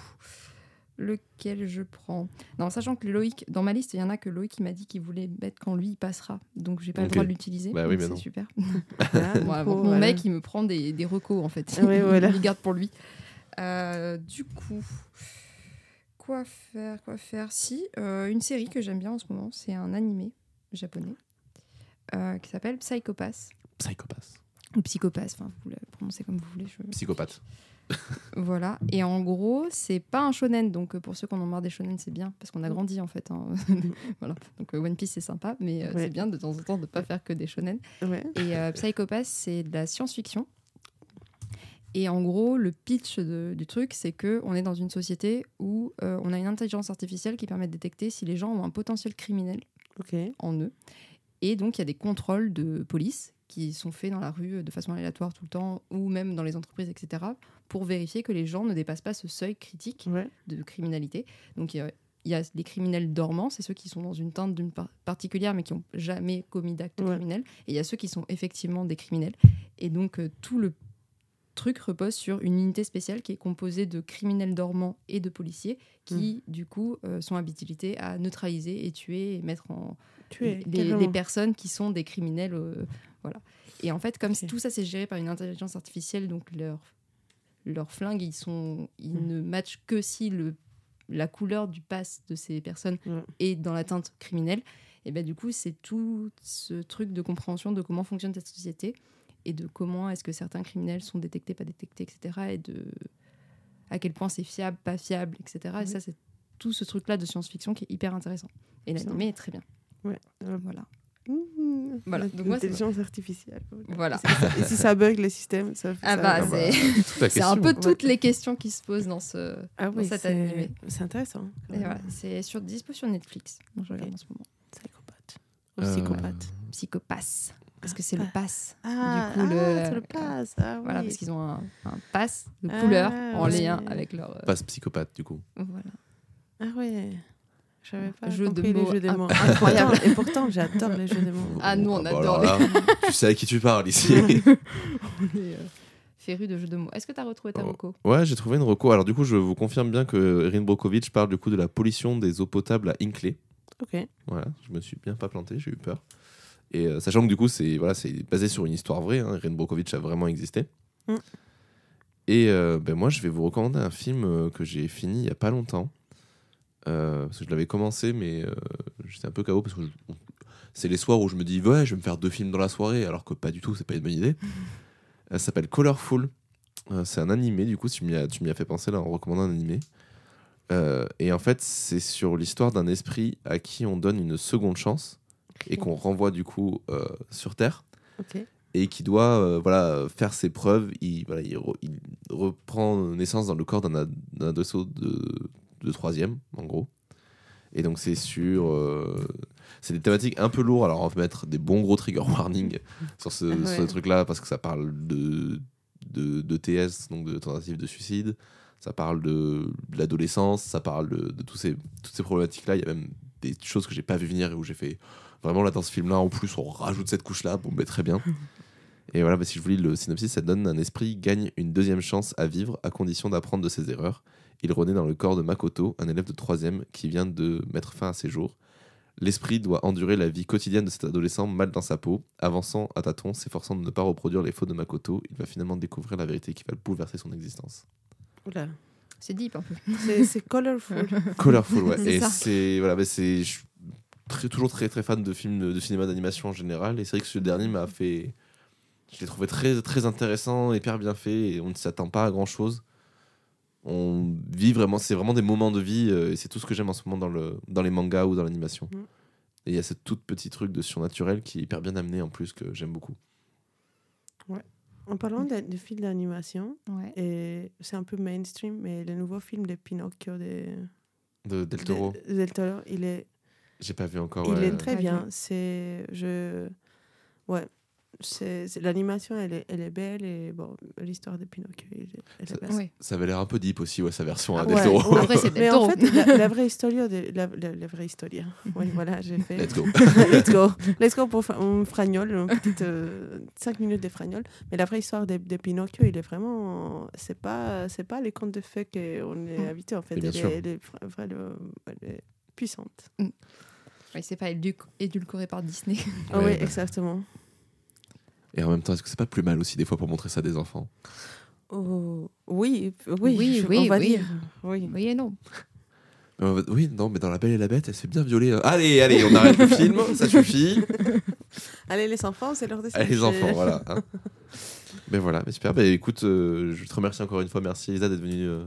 lequel je prends Non, sachant que Loïc, dans ma liste, il y en a que Loïc il m'a dit qu'il voulait mettre quand lui il passera. Donc, j'ai pas le droit de l'utiliser. Bah oui, c'est super. Voilà, *laughs* Bon, mon voilà. mec, il me prend des, des recos en fait. Oui, *laughs* voilà. il les garde pour lui. Euh, du coup, quoi faire Quoi faire? Si, euh, une série que j'aime bien en ce moment, c'est un animé japonais euh, qui s'appelle Psychopath. Psychopathe. Ou Psychopath, enfin, vous le prononcez comme vous voulez. je- Psychopathe. Voilà. Et en gros, c'est pas un shonen. Donc, euh, pour ceux qui en ont marre des shonen, c'est bien parce qu'on a grandi en fait. hein. *laughs* voilà. Donc, euh, One Piece, c'est sympa, mais euh, Ouais. c'est bien de temps en temps de pas faire que des shonen. Ouais. Et euh, Psychopath, c'est de la science-fiction. Et en gros, le pitch de- du truc, c'est que on est dans une société où euh, on a une intelligence artificielle qui permet de détecter si les gens ont un potentiel criminel en eux. Et donc, il y a des contrôles de police qui sont faits dans la rue de façon aléatoire tout le temps, ou même dans les entreprises, etc., pour vérifier que les gens ne dépassent pas ce seuil critique Ouais. de criminalité. Donc il y a, il y a les criminels dormants, c'est ceux qui sont dans une teinte d'une par- particulière mais qui n'ont jamais commis d'acte Ouais. criminel. Et il y a ceux qui sont effectivement des criminels. Et donc euh, tout le truc repose sur une unité spéciale qui est composée de criminels dormants et de policiers qui du coup euh, sont habilités à neutraliser et tuer et mettre en Tu es. les, les personnes qui sont des criminels. euh, voilà. Et en fait, comme tout ça c'est géré par une intelligence artificielle, donc leurs leurs flingues, ils, sont, ils Mm. ne matchent que si le, la couleur du pass de ces personnes est dans la teinte criminelle. Et ben du coup, c'est tout ce truc de compréhension de comment fonctionne cette société et de comment est-ce que certains criminels sont détectés, pas détectés, etc. Et de à quel point c'est fiable, pas fiable, etc. Et ça, c'est tout ce truc-là de science-fiction qui est hyper intéressant. Et l'animé est très bien. Ouais. Euh, Voilà. Mmh. Voilà. Donc moi, c'est- L'intelligence artificielle. Voilà. Et si ça bug le système, ça Ah ça- bah, Ah bah, c'est un peu Ouais. toutes les questions qui se posent dans ce. Ah oui, cet animé. c'est intéressant. Voilà, c'est sur dispo sur Netflix. Donc je regarde en ce moment. Psychopathe. Ou Euh, psychopathe. Parce que c'est le pass. Ah, coup, le- ah, c'est le pass. Ah, Voilà, parce qu'ils ont un, un pass de Ah, couleur en lien avec leur. euh, Passe psychopathe, du coup. voilà. Ah ouais. J'avais pas Jeu de compris les mots jeux de mots. incroyable. Et pourtant, j'adore les jeux de mots. Ah, nous, on bah adore alors là, tu sais à qui tu parles ici. *laughs* On est euh, férus de jeux de mots. Est-ce que tu as retrouvé ta Oh. voco ouais, j'ai trouvé une reco. Alors du coup, je vous confirme bien que Erin Brokovich parle du coup de la pollution des eaux potables à Hinkley. Ok. Voilà, je me suis bien pas planté, j'ai eu peur. Et euh, sachant que du coup, c'est voilà, c'est basé sur une histoire vraie. Hein, Erin Brokovich a vraiment existé. Mm. Et euh, ben moi, je vais vous recommander un film que j'ai fini il y a pas longtemps. Euh, parce que je l'avais commencé, mais euh, j'étais un peu KO parce que c'est les soirs où je me dis ouais, je vais me faire deux films dans la soirée, alors que pas du tout, c'est pas une bonne idée. *laughs* Euh, ça s'appelle Colorful. Euh, c'est un animé, du coup, tu m'y as, tu m'y as fait penser là en recommandant un animé. Euh, et en fait, c'est sur l'histoire d'un esprit à qui on donne une seconde chance et qu'on renvoie du coup euh, sur Terre et qui doit euh, voilà, faire ses preuves. Il, voilà, il, re- il reprend naissance dans le corps d'un ad- d'un adolescent de, de troisième, en gros. Et donc c'est sur... euh, c'est des thématiques un peu lourdes, alors on va mettre des bons gros trigger warning sur ce, *laughs* truc-là, parce que ça parle de, de, de TS, donc de tentative de suicide, ça parle de, de l'adolescence, ça parle de, de tous ces, toutes ces problématiques-là. Il y a même des choses que j'ai pas vu venir et où j'ai fait vraiment là dans ce film-là, en plus on rajoute cette couche-là, bon ben très bien. *laughs* Et voilà, bah, si je vous lis le synopsis, ça donne un esprit gagne une deuxième chance à vivre à condition d'apprendre de ses erreurs. Il renaît dans le corps de Makoto, un élève de troisième qui vient de mettre fin à ses jours. L'esprit doit endurer la vie quotidienne de cet adolescent mal dans sa peau, avançant à tâtons, s'efforçant de ne pas reproduire les fautes de Makoto. Il va finalement découvrir la vérité qui va bouleverser son existence. Oula. C'est deep un peu. C'est colorful. *laughs* Colorful, ouais. C'est et c'est voilà, bah, c'est je suis très, toujours très très fan de films de, de cinéma d'animation en général. Et c'est vrai que ce dernier m'a fait, je l'ai trouvé très très intéressant, hyper bien fait. Et on ne s'attend pas à grand chose. On vit vraiment, c'est vraiment des moments de vie. euh, et c'est tout ce que j'aime en ce moment dans le dans les mangas ou dans l'animation. Mm. Et il y a ce tout petit truc de surnaturel qui est hyper bien amené en plus que j'aime beaucoup. En parlant de, de films d'animation, Ouais. et c'est un peu mainstream, mais le nouveau film de Pinocchio de, De Del Toro, de- Del Toro, il est, j'ai pas vu encore. il ouais. est très bien. C'est, je, ouais, l'animation, elle est, elle est belle et bon, l'histoire de Pinocchio, elle, elle Ça- est belle. Ça avait l'air un peu deep aussi, ouais, sa version Ah Del ouais. Toro. Après, c'est Mais en fait, la, la vraie histoire de la, la- la vraie histoire. *laughs* Oui, voilà, j'ai fait. Let's go. *laughs* Let's go. Let's go pour un fragnol, une petite 5 minutes de fragnol. Mais la vraie histoire de, de Pinocchio, il est vraiment. C'est pas, c'est pas les contes de fées qu'on est Mm. habitué en fait. Elle sûr. est, elle est vra- vraiment elle est puissante. Ouais, c'est pas édu- édulcoré par Disney. Ah Ouais, oui, bah. exactement. Et en même temps, est-ce que c'est pas plus mal aussi des fois pour montrer ça à des enfants? Oh, oui, oui, Oui, je- oui, on va oui. dire. Oui. oui et non. Euh, Oui, non, mais dans La Belle et la Bête, elle se fait bien violer. euh. Allez, allez, on arrête le film, *laughs* ça suffit. *laughs* Allez, les enfants, c'est leur destin. Allez, les enfants, voilà. hein. *laughs* Mais voilà, mais super. Bah, écoute, euh, je te remercie encore une fois. Merci Elisa d'être venue. euh,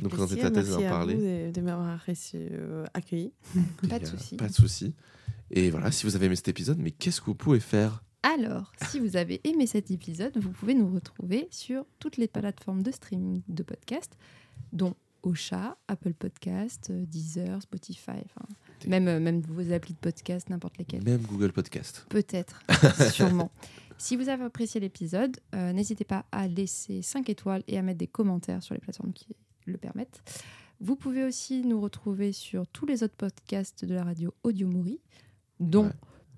nous présenter ta thèse et merci en parler. vous de, de m'avoir euh, accueilli. Pas de souci. Pas de souci. Et voilà, si vous avez aimé cet épisode, mais qu'est-ce que vous pouvez faire? Alors, si vous avez aimé cet épisode, vous pouvez nous retrouver sur toutes les plateformes de streaming de podcasts, dont Ocha, Apple Podcast, Deezer, Spotify, même, euh, même vos applis de podcast, n'importe lesquelles. Même Google Podcast. Peut-être, *laughs* sûrement. Si vous avez apprécié l'épisode, euh, n'hésitez pas à laisser 5 étoiles et à mettre des commentaires sur les plateformes qui le permettent. Vous pouvez aussi nous retrouver sur tous les autres podcasts de la radio Audio Mouri, dont Ouais.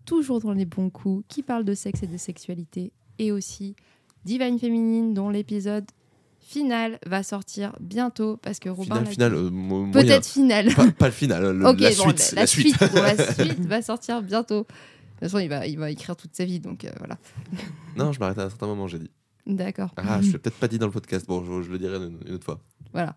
Toujours dans les bons coups, qui parlent de sexe et de sexualité, et aussi Divine Féminine, dont l'épisode final va sortir bientôt, parce que Robin Final, euh. Peut-être final. Pas, pas le final, le- Ok, la, bon, suite, la, la, suite. bon, la *laughs* suite va sortir bientôt. De toute façon, il va, il va écrire toute sa vie, donc euh, voilà. non, je m'arrête à un certain moment, j'ai dit. D'accord. Ah, je l'ai peut-être pas dit dans le podcast. Bon, je, je le dirai une, une autre fois. Voilà.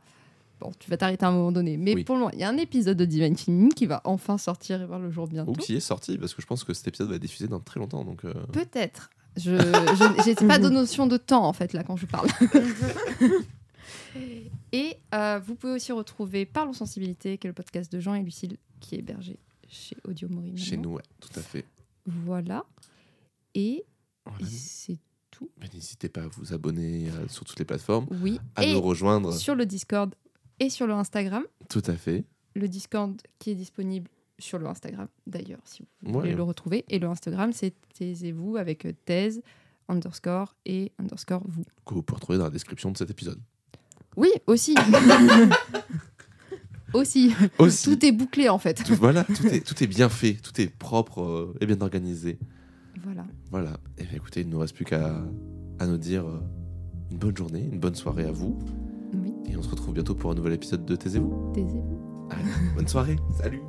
Bon, tu vas t'arrêter à un moment donné. Mais Oui. pour le moment, il y a un épisode de Divine Féminine qui va enfin sortir et voir le jour bientôt. Ou qui est sorti, parce que je pense que cet épisode va être diffusé dans très longtemps. Donc, euh, Peut-être. Je j'ai pas de notion de temps en fait là quand je parle. *laughs* et euh, vous pouvez aussi retrouver Parlons Sensibilité, qui est le podcast de Jean et Lucille, qui est hébergé chez Audio Mori. chez nous, ouais, tout à fait. Voilà. Et Voilà. c'est tout. N'hésitez pas à vous abonner euh, sur toutes les plateformes, Oui. à et nous rejoindre. sur le Discord et sur le Instagram. Tout à fait. Le Discord qui est disponible sur le Instagram d'ailleurs, si vous Ouais. voulez le retrouver. Et le Instagram, c'est taisez-vous avec euh, thèse, underscore et underscore vous. Que vous pouvez retrouver dans la description de cet épisode. Oui, aussi. *laughs* aussi. Aussi. Tout est bouclé en fait. Tout- voilà, tout est, tout est bien fait, tout est propre euh, et bien organisé. Voilà. Voilà. Et bien écoutez, il ne nous reste plus qu'à à nous dire euh, une bonne journée, une bonne soirée à vous. Et on se retrouve bientôt pour un nouvel épisode de Taisez-vous. taisez-vous. Allez, bonne soirée. *laughs* Salut.